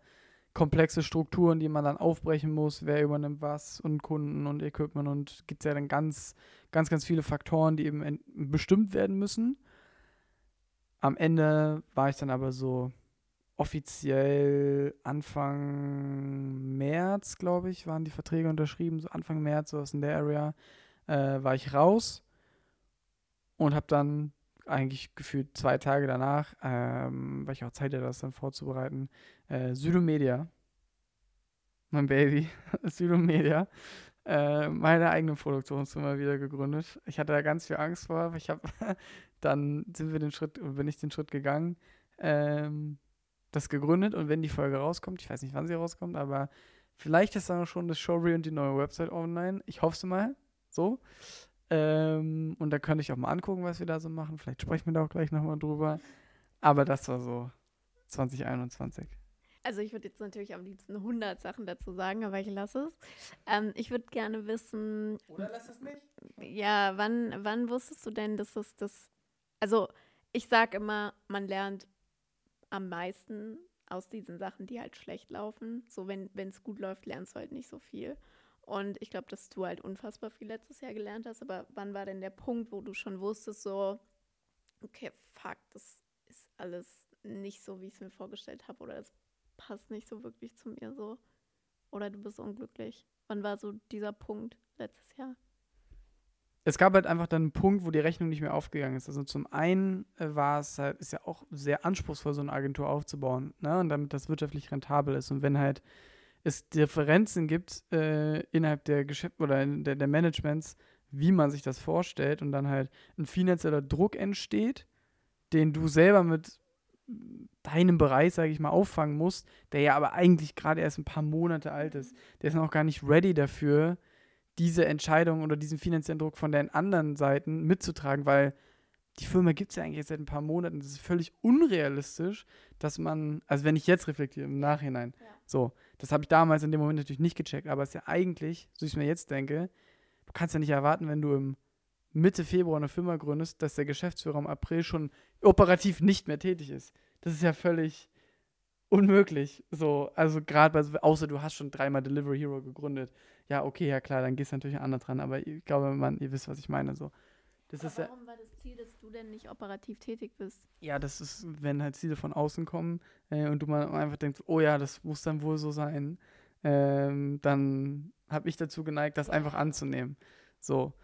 S1: komplexe Strukturen, die man dann aufbrechen muss, wer übernimmt was und Kunden und Equipment und gibt es ja dann ganz, ganz, ganz viele Faktoren, die eben bestimmt werden müssen. Am Ende war ich dann aber so offiziell Anfang März, glaube ich, waren die Verträge unterschrieben, so Anfang März, so aus in der Area, äh, war ich raus und habe dann eigentlich gefühlt zwei Tage danach, ähm, weil ich auch Zeit hatte, das dann vorzubereiten, äh, Südomedia, mein Baby, Südomedia, äh, meine eigene Produktionsfirma wieder gegründet. Ich hatte da ganz viel Angst vor, aber ich habe dann sind wir den Schritt, bin ich den Schritt gegangen, ähm, das gegründet und wenn die Folge rauskommt, ich weiß nicht, wann sie rauskommt, aber vielleicht ist dann schon das Showreel und die neue Website online. Ich hoffe es mal. So. Ähm, und da könnte ich auch mal angucken, was wir da so machen. Vielleicht sprechen wir da auch gleich nochmal drüber. Aber das war so 2021.
S2: Also ich würde jetzt natürlich am liebsten 100 Sachen dazu sagen, aber ich lasse es. Ähm, ich würde gerne wissen.
S1: Oder lass es nicht?
S2: Ja, wann, wann wusstest du denn, dass es das. Also ich sage immer, man lernt am meisten aus diesen Sachen, die halt schlecht laufen. So, wenn es gut läuft, lernst du halt nicht so viel. Und ich glaube, dass du halt unfassbar viel letztes Jahr gelernt hast. Aber wann war denn der Punkt, wo du schon wusstest, so, okay, fuck, das ist alles nicht so, wie ich es mir vorgestellt habe, oder das passt nicht so wirklich zu mir so. Oder du bist unglücklich. Wann war so dieser Punkt letztes Jahr?
S1: Es gab halt einfach dann einen Punkt, wo die Rechnung nicht mehr aufgegangen ist. Also zum einen äh, war es halt, ist ja auch sehr anspruchsvoll, so eine Agentur aufzubauen, ne? Und damit das wirtschaftlich rentabel ist. Und wenn halt es Differenzen gibt äh, innerhalb der Geschäfte oder der, der Managements, wie man sich das vorstellt und dann halt ein finanzieller Druck entsteht, den du selber mit deinem Bereich, sage ich mal, auffangen musst, der ja aber eigentlich gerade erst ein paar Monate alt ist. Der ist noch gar nicht ready dafür, diese Entscheidung oder diesen finanziellen Druck von den anderen Seiten mitzutragen, weil die Firma gibt es ja eigentlich seit ein paar Monaten. Das ist völlig unrealistisch, dass man, also wenn ich jetzt reflektiere im Nachhinein, ja. so, das habe ich damals in dem Moment natürlich nicht gecheckt, aber es ist ja eigentlich, so ich es mir jetzt denke, du kannst ja nicht erwarten, wenn du im Mitte Februar eine Firma gründest, dass der Geschäftsführer im April schon operativ nicht mehr tätig ist. Das ist ja völlig unmöglich. So, also gerade bei, außer du hast schon dreimal Delivery Hero gegründet. Ja, okay, ja klar, dann gehst du natürlich anders dran, aber ich glaube, man, ihr wisst, was ich meine. So.
S2: Das aber ist warum ja, war das Ziel, dass du denn nicht operativ tätig bist?
S1: Ja, das ist, wenn halt Ziele von außen kommen äh, und du mal einfach denkst, oh ja, das muss dann wohl so sein, ähm, dann habe ich dazu geneigt, das einfach anzunehmen. So.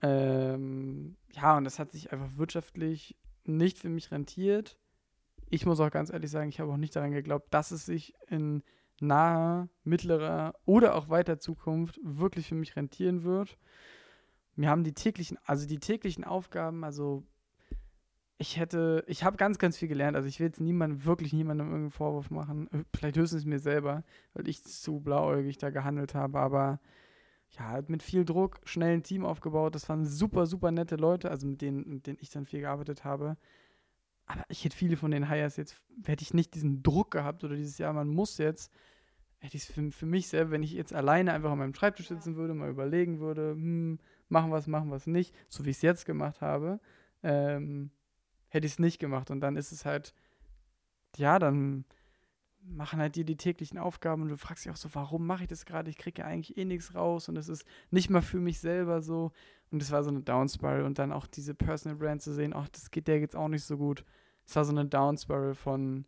S1: Ähm, ja, und das hat sich einfach wirtschaftlich nicht für mich rentiert. Ich muss auch ganz ehrlich sagen, ich habe auch nicht daran geglaubt, dass es sich in naher, mittlerer oder auch weiter Zukunft wirklich für mich rentieren wird. Mir haben die täglichen, also die täglichen Aufgaben, also ich hätte, ich habe ganz, ganz viel gelernt. Also ich will jetzt niemandem, wirklich niemandem irgendeinen Vorwurf machen. Vielleicht höchstens mir selber, weil ich zu blauäugig da gehandelt habe. Aber ja, halt mit viel Druck, schnell ein Team aufgebaut. Das waren super, super nette Leute, also mit denen, mit denen ich dann viel gearbeitet habe. Aber ich hätte viele von den Hires jetzt, hätte ich nicht diesen Druck gehabt oder dieses Jahr, man muss jetzt, hätte ich es für, für mich selber, wenn ich jetzt alleine einfach an meinem Schreibtisch sitzen würde, mal überlegen würde, hm, machen es, machen es nicht, so wie ich es jetzt gemacht habe, ähm, hätte ich es nicht gemacht. Und dann ist es halt, ja, dann machen halt dir die täglichen Aufgaben und du fragst dich auch so, warum mache ich das gerade? Ich kriege ja eigentlich eh nichts raus und es ist nicht mal für mich selber so. Und es war so eine Downspiral und dann auch diese Personal Brand zu sehen, ach, das geht der jetzt auch nicht so gut. Es war so eine Downspiral von,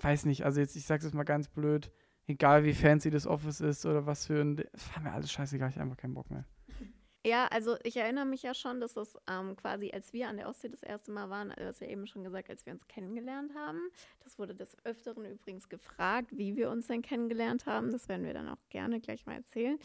S1: weiß nicht, also jetzt, ich sag's jetzt mal ganz blöd, egal wie fancy das Office ist oder was für ein, es war mir alles scheißegal, ich habe einfach keinen Bock mehr.
S2: Ja, also ich erinnere mich ja schon, dass das ähm, quasi, als wir an der Ostsee das erste Mal waren, du hast ja eben schon gesagt, als wir uns kennengelernt haben. Das wurde des Öfteren übrigens gefragt, wie wir uns denn kennengelernt haben. Das werden wir dann auch gerne gleich mal erzählen.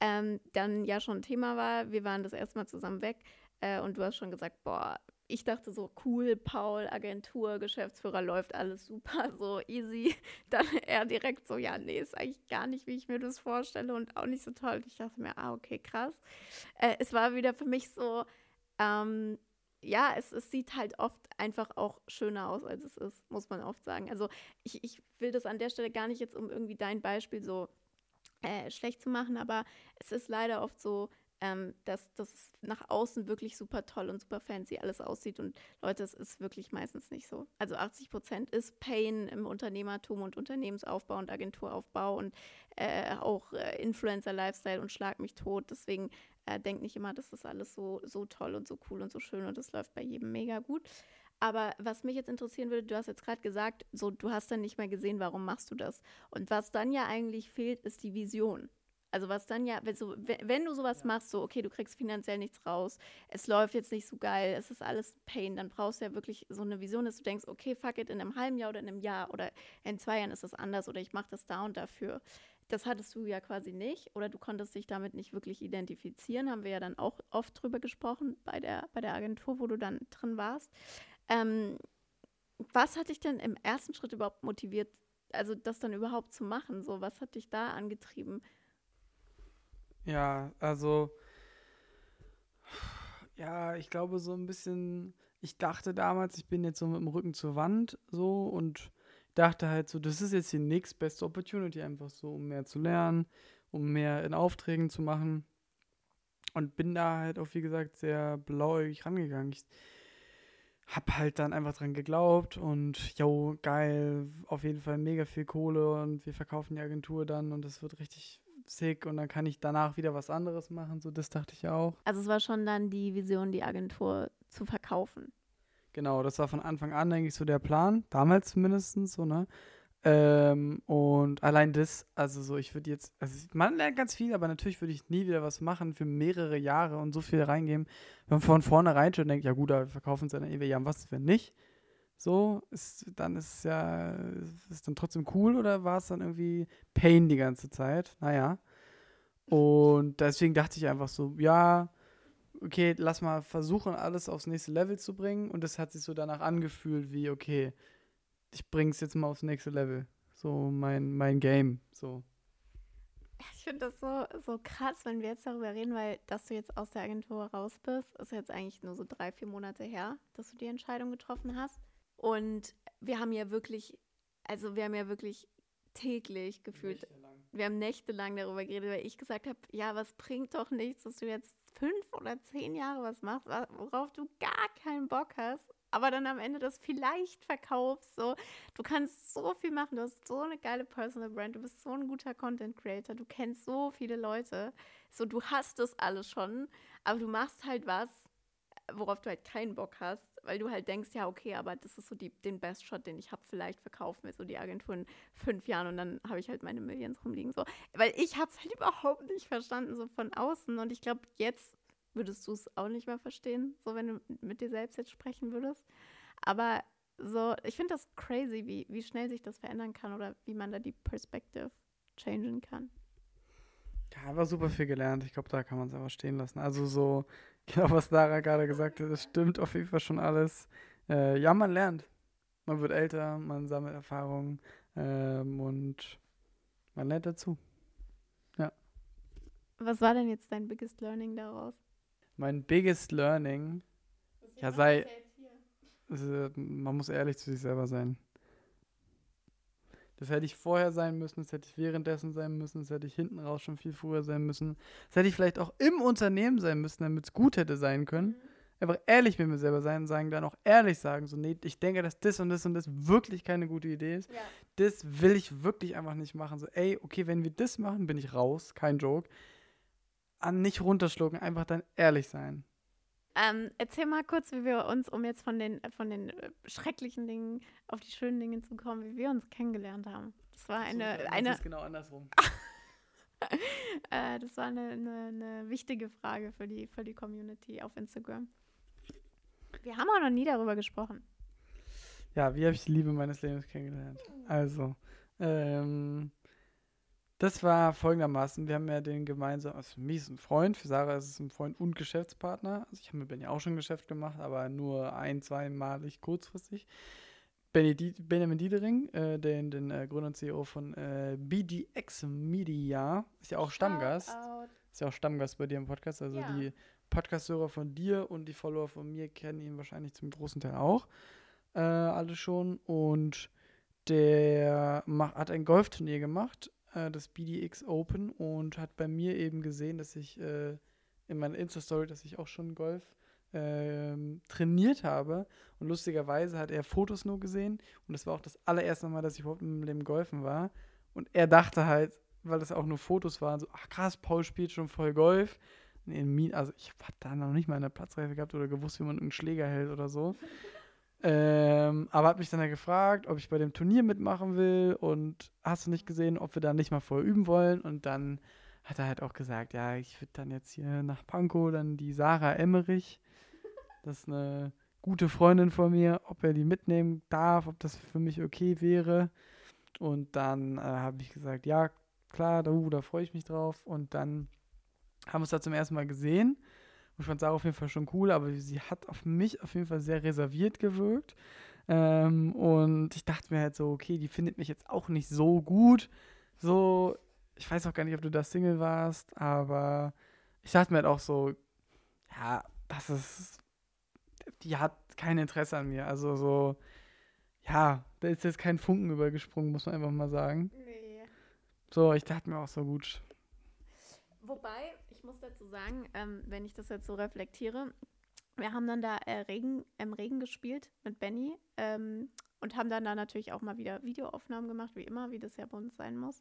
S2: Ähm, dann ja schon Thema war, wir waren das erste Mal zusammen weg äh, und du hast schon gesagt, boah, ich dachte so, cool, Paul, Agentur, Geschäftsführer, läuft alles super, so easy. Dann er direkt so, ja, nee, ist eigentlich gar nicht, wie ich mir das vorstelle und auch nicht so toll. Ich dachte mir, ah, okay, krass. Äh, es war wieder für mich so, ähm, ja, es, es sieht halt oft einfach auch schöner aus, als es ist, muss man oft sagen. Also ich, ich will das an der Stelle gar nicht jetzt, um irgendwie dein Beispiel so äh, schlecht zu machen, aber es ist leider oft so, ähm, dass das nach außen wirklich super toll und super fancy alles aussieht. Und Leute, es ist wirklich meistens nicht so. Also 80 Prozent ist Pain im Unternehmertum und Unternehmensaufbau und Agenturaufbau und äh, auch äh, Influencer-Lifestyle und Schlag mich tot. Deswegen äh, denkt nicht immer, das ist alles so, so toll und so cool und so schön und das läuft bei jedem mega gut. Aber was mich jetzt interessieren würde, du hast jetzt gerade gesagt, so du hast dann nicht mehr gesehen, warum machst du das? Und was dann ja eigentlich fehlt, ist die Vision. Also was dann ja, wenn, so, wenn du sowas ja. machst, so, okay, du kriegst finanziell nichts raus, es läuft jetzt nicht so geil, es ist alles Pain, dann brauchst du ja wirklich so eine Vision, dass du denkst, okay, fuck it, in einem halben Jahr oder in einem Jahr oder in zwei Jahren ist das anders oder ich mache das da und dafür. Das hattest du ja quasi nicht oder du konntest dich damit nicht wirklich identifizieren, haben wir ja dann auch oft drüber gesprochen bei der, bei der Agentur, wo du dann drin warst. Ähm, was hat dich denn im ersten Schritt überhaupt motiviert, also das dann überhaupt zu machen? So, was hat dich da angetrieben?
S1: Ja, also, ja, ich glaube so ein bisschen, ich dachte damals, ich bin jetzt so mit dem Rücken zur Wand so und dachte halt so, das ist jetzt die nächste beste Opportunity, einfach so, um mehr zu lernen, um mehr in Aufträgen zu machen. Und bin da halt auch, wie gesagt, sehr blauäugig rangegangen. Ich hab halt dann einfach dran geglaubt und yo, geil, auf jeden Fall mega viel Kohle und wir verkaufen die Agentur dann und das wird richtig sick und dann kann ich danach wieder was anderes machen. So, das dachte ich auch.
S2: Also es war schon dann die Vision, die Agentur zu verkaufen.
S1: Genau, das war von Anfang an eigentlich so der Plan, damals zumindest so, ne? Ähm, und allein das, also so, ich würde jetzt, also man lernt ganz viel, aber natürlich würde ich nie wieder was machen für mehrere Jahre und so viel reingeben, wenn man von vornherein schon denkt, ja gut, wir verkaufen es dann ewig, ja, was, wenn nicht? So, ist, dann ist es ja, ist dann trotzdem cool oder war es dann irgendwie Pain die ganze Zeit? Naja. Und deswegen dachte ich einfach so, ja, okay, lass mal versuchen, alles aufs nächste Level zu bringen. Und das hat sich so danach angefühlt wie, okay, ich bring's jetzt mal aufs nächste Level. So mein, mein Game. So.
S2: Ich finde das so, so krass, wenn wir jetzt darüber reden, weil dass du jetzt aus der Agentur raus bist, ist jetzt eigentlich nur so drei, vier Monate her, dass du die Entscheidung getroffen hast. Und wir haben ja wirklich, also wir haben ja wirklich täglich gefühlt, nächtelang. wir haben nächtelang darüber geredet, weil ich gesagt habe, ja, was bringt doch nichts, dass du jetzt fünf oder zehn Jahre was machst, worauf du gar keinen Bock hast, aber dann am Ende das vielleicht verkaufst. So, du kannst so viel machen, du hast so eine geile Personal Brand, du bist so ein guter Content Creator, du kennst so viele Leute, so du hast das alles schon, aber du machst halt was, worauf du halt keinen Bock hast weil du halt denkst, ja, okay, aber das ist so die, den Best Shot, den ich habe. Vielleicht verkaufen wir so die Agentur in fünf Jahren und dann habe ich halt meine Millions rumliegen. So. Weil ich habe es halt überhaupt nicht verstanden, so von außen. Und ich glaube, jetzt würdest du es auch nicht mehr verstehen, so wenn du mit dir selbst jetzt sprechen würdest. Aber so, ich finde das crazy, wie, wie schnell sich das verändern kann oder wie man da die Perspective changen kann.
S1: Ja, einfach super viel gelernt. Ich glaube, da kann man es einfach stehen lassen. Also so, genau was Lara gerade gesagt hat, das stimmt auf jeden Fall schon alles. Äh, ja, man lernt. Man wird älter, man sammelt Erfahrungen ähm, und man lernt dazu. Ja.
S2: Was war denn jetzt dein biggest learning daraus?
S1: Mein biggest learning, ja, sei, äh, man muss ehrlich zu sich selber sein. Das hätte ich vorher sein müssen, das hätte ich währenddessen sein müssen, das hätte ich hinten raus schon viel früher sein müssen. Das hätte ich vielleicht auch im Unternehmen sein müssen, damit es gut hätte sein können. Mhm. Einfach ehrlich mit mir selber sein und sagen, dann auch ehrlich sagen, so, nee, ich denke, dass das und das und das wirklich keine gute Idee ist. Ja. Das will ich wirklich einfach nicht machen. So, ey, okay, wenn wir das machen, bin ich raus, kein Joke. An nicht runterschlucken, einfach dann ehrlich sein.
S2: Ähm, erzähl mal kurz, wie wir uns, um jetzt von den, von den äh, schrecklichen Dingen auf die schönen Dinge zu kommen, wie wir uns kennengelernt haben. Das war eine. So, eine
S1: das ist genau andersrum.
S2: äh, das war eine, eine, eine, wichtige Frage für die, für die Community auf Instagram. Wir haben auch noch nie darüber gesprochen.
S1: Ja, wie habe ich die Liebe meines Lebens kennengelernt? Also, ähm, das war folgendermaßen, wir haben ja den gemeinsamen, also für mich ist ein Freund, für Sarah ist es ein Freund und Geschäftspartner. Also ich habe mit Benny auch schon ein Geschäft gemacht, aber nur ein, zweimalig kurzfristig. Benjamin Diedering, äh, den, den äh, Gründer und CEO von äh, BDX Media, ist ja auch Stammgast. Ist ja auch Stammgast bei dir im Podcast. Also ja. die Podcast-Hörer von dir und die Follower von mir kennen ihn wahrscheinlich zum großen Teil auch. Äh, alle schon. Und der macht, hat ein Golfturnier gemacht äh, das BDX Open und hat bei mir eben gesehen, dass ich äh, in meiner Insta-Story, dass ich auch schon Golf ähm, trainiert habe. Und lustigerweise hat er Fotos nur gesehen. Und das war auch das allererste Mal, dass ich überhaupt meinem Leben golfen war. Und er dachte halt, weil das auch nur Fotos waren, so, ach krass, Paul spielt schon voll Golf. also ich habe da noch nicht mal eine Platzreife gehabt oder gewusst, wie man einen Schläger hält oder so. Ähm, aber hat mich dann ja gefragt, ob ich bei dem Turnier mitmachen will und hast du nicht gesehen, ob wir da nicht mal vorher üben wollen. Und dann hat er halt auch gesagt, ja, ich würde dann jetzt hier nach Pankow dann die Sarah Emmerich, das ist eine gute Freundin von mir, ob er die mitnehmen darf, ob das für mich okay wäre. Und dann äh, habe ich gesagt, ja, klar, da, uh, da freue ich mich drauf. Und dann haben wir es da zum ersten Mal gesehen. Ich fand Sarah auf jeden Fall schon cool, aber sie hat auf mich auf jeden Fall sehr reserviert gewirkt. Ähm, und ich dachte mir halt so, okay, die findet mich jetzt auch nicht so gut. So, ich weiß auch gar nicht, ob du da Single warst, aber ich dachte mir halt auch so, ja, das ist, die hat kein Interesse an mir. Also so, ja, da ist jetzt kein Funken übergesprungen, muss man einfach mal sagen. Nee. So, ich dachte mir auch so gut.
S2: Wobei, ich muss dazu sagen, ähm, wenn ich das jetzt so reflektiere, wir haben dann da äh, Regen, im Regen gespielt mit Benny ähm, und haben dann da natürlich auch mal wieder Videoaufnahmen gemacht, wie immer, wie das ja bei uns sein muss.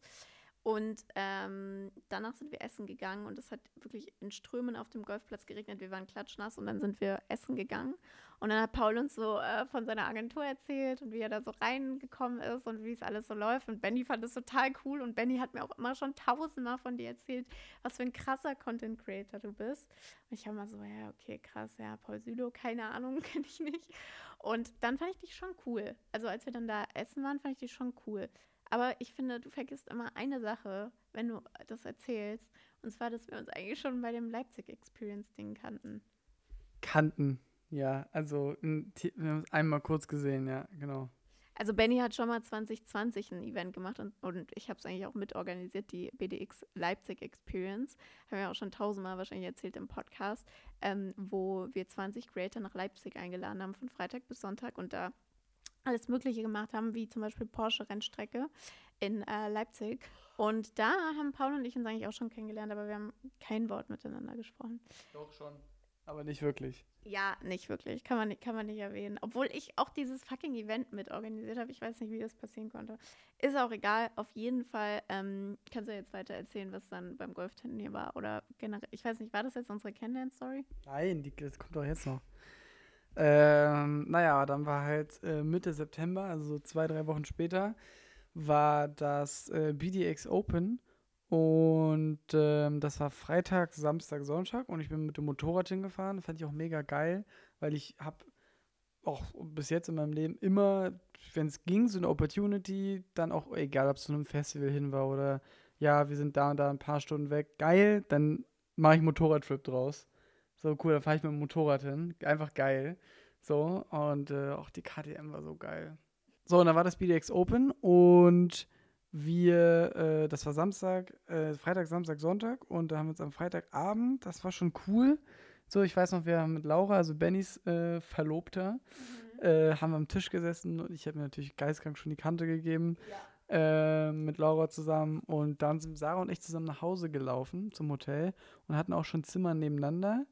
S2: Und ähm, danach sind wir essen gegangen und es hat wirklich in Strömen auf dem Golfplatz geregnet. Wir waren klatschnass und dann sind wir essen gegangen. Und dann hat Paul uns so äh, von seiner Agentur erzählt und wie er da so reingekommen ist und wie es alles so läuft. Und Benny fand es total cool und Benny hat mir auch immer schon tausendmal von dir erzählt, was für ein krasser Content Creator du bist. Und ich habe mal so, ja, okay, krass, ja, Paul Südo, keine Ahnung, kenne ich nicht. Und dann fand ich dich schon cool. Also als wir dann da essen waren, fand ich dich schon cool. Aber ich finde, du vergisst immer eine Sache, wenn du das erzählst. Und zwar, dass wir uns eigentlich schon bei dem Leipzig Experience-Ding kannten.
S1: Kannten, ja. Also wir haben es einmal kurz gesehen, ja, genau.
S2: Also Benny hat schon mal 2020 ein Event gemacht und, und ich habe es eigentlich auch mitorganisiert, die BDX Leipzig Experience. Haben wir auch schon tausendmal wahrscheinlich erzählt im Podcast, ähm, wo wir 20 Creator nach Leipzig eingeladen haben, von Freitag bis Sonntag und da alles Mögliche gemacht haben, wie zum Beispiel Porsche-Rennstrecke in äh, Leipzig. Und da haben Paul und ich uns eigentlich auch schon kennengelernt, aber wir haben kein Wort miteinander gesprochen.
S1: Doch schon, aber nicht wirklich.
S2: Ja, nicht wirklich. Kann man nicht, kann man nicht erwähnen. Obwohl ich auch dieses fucking Event mit organisiert habe. Ich weiß nicht, wie das passieren konnte. Ist auch egal. Auf jeden Fall ähm, kannst du jetzt weiter erzählen, was dann beim Golfturnier war. Oder generell. Ich weiß nicht, war das jetzt unsere Kennenlern-Story?
S1: Nein, die, das kommt doch jetzt noch. Ähm, naja, dann war halt äh, Mitte September, also so zwei, drei Wochen später, war das äh, BDX Open und ähm, das war Freitag, Samstag, Sonntag und ich bin mit dem Motorrad hingefahren. Fand ich auch mega geil, weil ich habe auch bis jetzt in meinem Leben immer, wenn es ging, so eine Opportunity, dann auch, egal ob es zu einem Festival hin war oder ja, wir sind da und da ein paar Stunden weg, geil, dann mache ich Motorradtrip draus. So cool, dann fahre ich mit dem Motorrad hin. Einfach geil. So, und äh, auch die KTM war so geil. So, und dann war das BDX Open und wir, äh, das war Samstag, äh, Freitag, Samstag, Sonntag und da haben wir uns am Freitagabend, das war schon cool. So, ich weiß noch, wir haben mit Laura, also Bennys äh, Verlobter, mhm. Äh, haben wir am Tisch gesessen und ich habe mir natürlich geistkrank schon die Kante gegeben. Ja. Äh, mit Laura zusammen und dann sind Sarah und ich zusammen nach Hause gelaufen zum Hotel und hatten auch schon Zimmer nebeneinander.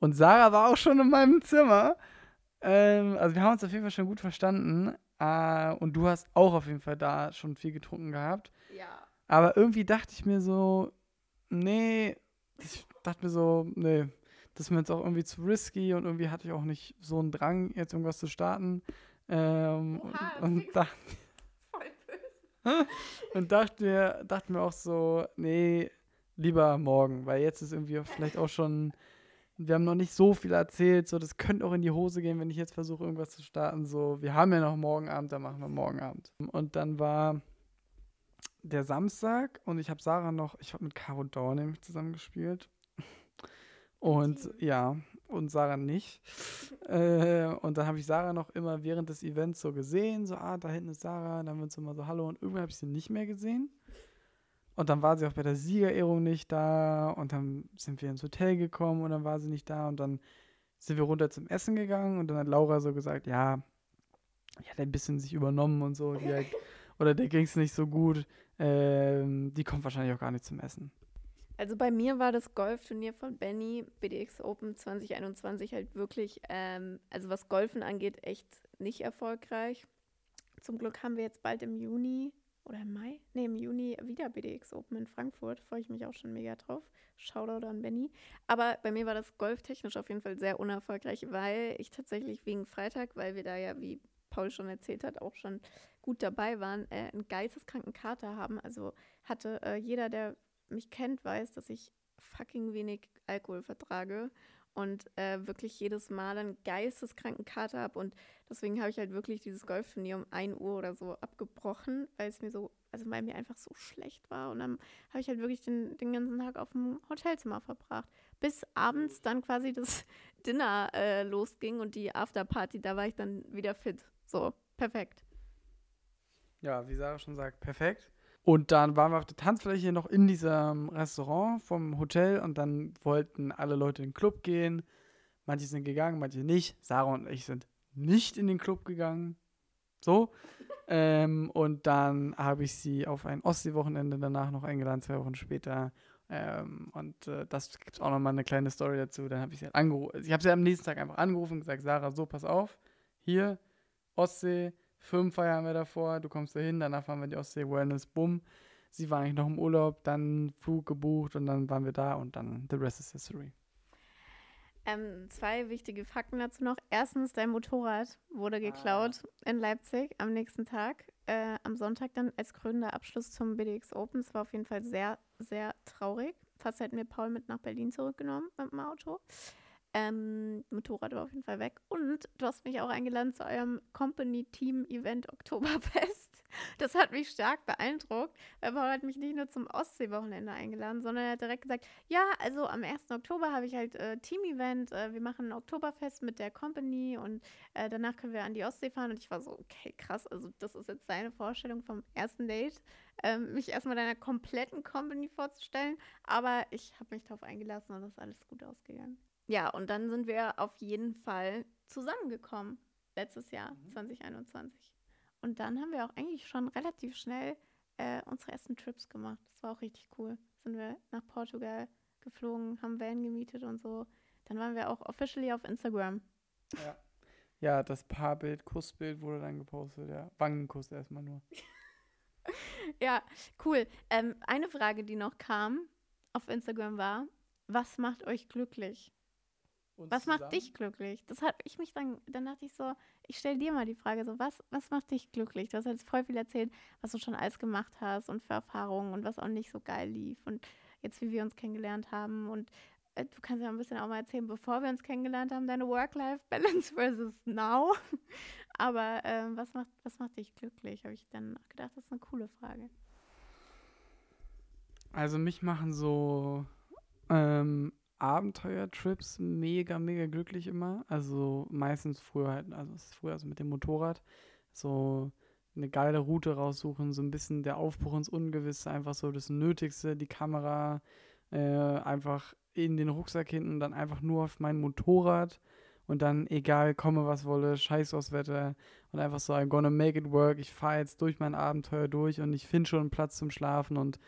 S1: Und Sarah war auch schon in meinem Zimmer. Ähm, also wir haben uns auf jeden Fall schon gut verstanden. Äh, und du hast auch auf jeden Fall da schon viel getrunken gehabt.
S2: Ja.
S1: Aber irgendwie dachte ich mir so, nee, ich dachte mir so, nee, das ist mir jetzt auch irgendwie zu risky und irgendwie hatte ich auch nicht so einen Drang, jetzt irgendwas zu starten. Ähm, Oha, und, und dachte, und dachte mir, dachte mir auch so, nee, lieber morgen, weil jetzt ist irgendwie vielleicht auch schon wir haben noch nicht so viel erzählt, so das könnte auch in die Hose gehen, wenn ich jetzt versuche, irgendwas zu starten. So, wir haben ja noch morgen Abend, dann machen wir morgen Abend. Und dann war der Samstag und ich habe Sarah noch, ich habe mit Caro Dauer nämlich zusammengespielt. Und ja, und Sarah nicht. äh, und dann habe ich Sarah noch immer während des Events so gesehen, so, ah, da hinten ist Sarah, dann haben wir uns immer so Hallo und irgendwann habe ich sie nicht mehr gesehen. Und dann war sie auch bei der Siegerehrung nicht da und dann sind wir ins Hotel gekommen und dann war sie nicht da und dann sind wir runter zum Essen gegangen und dann hat Laura so gesagt, ja, die hat ein bisschen sich übernommen und so, hat, oder der ging es nicht so gut, ähm, die kommt wahrscheinlich auch gar nicht zum Essen.
S2: Also bei mir war das Golfturnier von Benny, BDX Open 2021 halt wirklich, ähm, also was Golfen angeht, echt nicht erfolgreich. Zum Glück haben wir jetzt bald im Juni oder im Mai, nee, im Juni wieder BDX Open in Frankfurt. Freue ich mich auch schon mega drauf. Shoutout an Benny. Aber bei mir war das golftechnisch auf jeden Fall sehr unerfolgreich, weil ich tatsächlich wegen Freitag, weil wir da ja, wie Paul schon erzählt hat, auch schon gut dabei waren, äh, einen geisteskranken Kater haben. Also hatte äh, jeder, der mich kennt, weiß, dass ich fucking wenig Alkohol vertrage und äh, wirklich jedes Mal einen geisteskranken Kater habe. Und deswegen habe ich halt wirklich dieses Golfturnier um 1 Uhr oder so abgebrochen, weil es mir so, also weil mir einfach so schlecht war. Und dann habe ich halt wirklich den, den ganzen Tag auf dem Hotelzimmer verbracht. Bis abends dann quasi das Dinner äh, losging und die Afterparty, da war ich dann wieder fit. So, perfekt.
S1: Ja, wie Sarah schon sagt, perfekt. Und dann waren wir auf der Tanzfläche noch in diesem Restaurant vom Hotel und dann wollten alle Leute in den Club gehen. Manche sind gegangen, manche nicht. Sarah und ich sind nicht in den Club gegangen. So. ähm, und dann habe ich sie auf ein Ostsee-Wochenende danach noch eingeladen, zwei Wochen später. Ähm, und äh, das gibt auch nochmal eine kleine Story dazu. Dann habe ich sie halt angerufen. Ich habe sie am nächsten Tag einfach angerufen und gesagt: Sarah, so, pass auf. Hier, Ostsee, Firmenfeier haben wir davor, du kommst da hin, danach fahren wir die Ostsee Wellness, bumm. Sie war eigentlich noch im Urlaub, dann Flug gebucht und dann waren wir da und dann the rest is history.
S2: Ähm, zwei wichtige Fakten dazu noch. Erstens, dein Motorrad wurde ah. geklaut ah. in Leipzig am nächsten Tag. Äh, am Sonntag dann als krönender Abschluss zum BDX Open. Es war auf jeden Fall sehr, sehr traurig. Fast hätten wir Paul mit nach Berlin zurückgenommen mit dem Auto. Ähm, Motorrad war auf jeden Fall weg. Und du hast mich auch eingeladen zu eurem Company-Team-Event Oktoberfest. Das hat mich stark beeindruckt, weil Paul hat mich nicht nur zum Ostsee-Wochenende eingeladen, sondern er hat direkt gesagt, ja, also am 1. Oktober habe ich halt äh, Team-Event, äh, wir machen ein Oktoberfest mit der Company und äh, danach können wir an die Ostsee fahren. Und ich war so, okay, krass, also das ist jetzt seine Vorstellung vom ersten Date, ähm, mich erstmal deiner kompletten Company vorzustellen. Aber ich habe mich darauf eingelassen und das ist alles gut ausgegangen. Ja, und dann sind wir auf jeden Fall zusammengekommen letztes Jahr, mhm. 2021. Und dann haben wir auch eigentlich schon relativ schnell äh, unsere ersten Trips gemacht. Das war auch richtig cool. Sind wir nach Portugal geflogen, haben Van gemietet und so. Dann waren wir auch officially auf Instagram.
S1: Ja. Ja, das Paarbild, Kussbild wurde dann gepostet, ja. Wangenkuss erstmal nur.
S2: ja, cool. Ähm, eine Frage, die noch kam auf Instagram war, was macht euch glücklich? Was zusammen? macht dich glücklich? Das habe ich mich dann, dann dachte ich so, ich stelle dir mal die Frage, so, was, was macht dich glücklich? Du hast jetzt voll viel erzählt, was du schon alles gemacht hast und für Erfahrungen und was auch nicht so geil lief. Und jetzt wie wir uns kennengelernt haben und äh, du kannst ja ein bisschen auch mal erzählen, bevor wir uns kennengelernt haben, deine Work-Life-Balance versus now. Aber ähm, was, macht, was macht dich glücklich? Habe ich dann gedacht, das ist eine coole Frage.
S1: Also mich machen so ähm, Abenteuertrips mega, mega glücklich immer. Also meistens früher halt, also früher also mit dem Motorrad. So eine geile Route raussuchen, so ein bisschen der Aufbruch ins Ungewisse, einfach so das Nötigste, die Kamera äh, einfach in den Rucksack hinten, dann einfach nur auf mein Motorrad und dann egal, komme was wolle, scheiß aufs Wetter und einfach so, I'm gonna make it work, ich fahre jetzt durch mein Abenteuer durch und ich finde schon einen Platz zum Schlafen und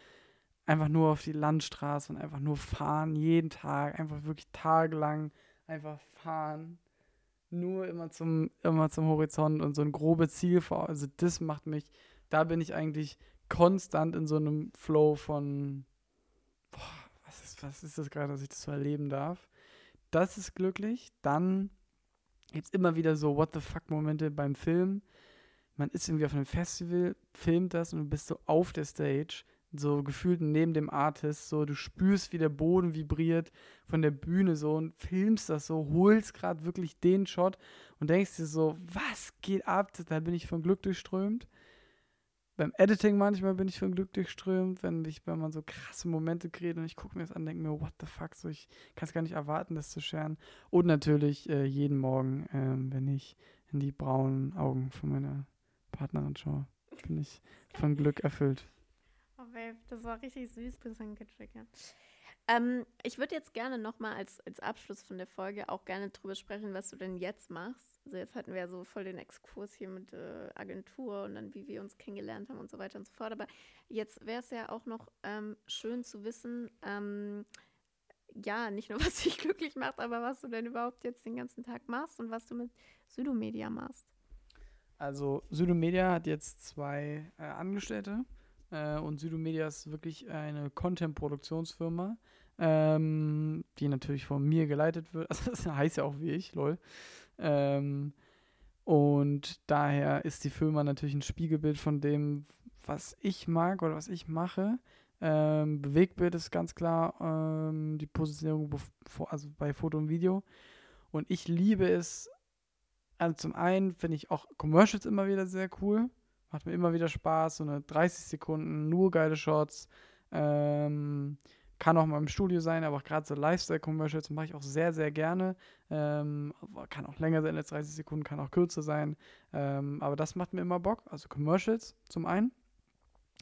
S1: einfach nur auf die Landstraße und einfach nur fahren, jeden Tag, einfach wirklich tagelang einfach fahren nur immer zum, immer zum Horizont und so ein grobes Ziel vor. Also das macht mich, da bin ich eigentlich konstant in so einem Flow von, boah, was ist, was ist das gerade, dass ich das so erleben darf. Das ist glücklich. Dann gibt es immer wieder so What the fuck-Momente beim Film. Man ist irgendwie auf einem Festival, filmt das und du bist so auf der Stage so gefühlt neben dem Artist, so du spürst, wie der Boden vibriert von der Bühne so und filmst das so, holst gerade wirklich den Shot und denkst dir so, was geht ab? Da bin ich von Glück durchströmt. Beim Editing manchmal bin ich von Glück durchströmt, wenn, ich, wenn man so krasse Momente kriegt und ich gucke mir das an, denke mir, what the fuck, so ich kann es gar nicht erwarten, das zu scheren. Und natürlich äh, jeden Morgen, äh, wenn ich in die braunen Augen von meiner Partnerin schaue, bin ich von Glück erfüllt.
S2: Babe, das war richtig süß, bisschen getriggert. Ähm, ich würde jetzt gerne nochmal als, als Abschluss von der Folge auch gerne drüber sprechen, was du denn jetzt machst. Also jetzt hatten wir ja so voll den Exkurs hier mit äh, Agentur und dann wie wir uns kennengelernt haben und so weiter und so fort. Aber jetzt wäre es ja auch noch ähm, schön zu wissen, ähm, ja, nicht nur was dich glücklich macht, aber was du denn überhaupt jetzt den ganzen Tag machst und was du mit Südomedia machst.
S1: Also Südomedia hat jetzt zwei äh, Angestellte. Äh, und Südomedia ist wirklich eine Content-Produktionsfirma, ähm, die natürlich von mir geleitet wird. Also das heißt ja auch wie ich, lol. Ähm, und daher ist die Firma natürlich ein Spiegelbild von dem, was ich mag oder was ich mache. Ähm, Bewegtbild ist ganz klar ähm, die Positionierung also bei Foto und Video. Und ich liebe es, also zum einen finde ich auch Commercials immer wieder sehr cool. Macht mir immer wieder Spaß. So eine 30 Sekunden, nur geile Shots. Ähm, kann auch mal im Studio sein, aber auch gerade so Lifestyle-Commercials mache ich auch sehr, sehr gerne. Ähm, kann auch länger sein als 30 Sekunden, kann auch kürzer sein. Ähm, aber das macht mir immer Bock. Also Commercials zum einen.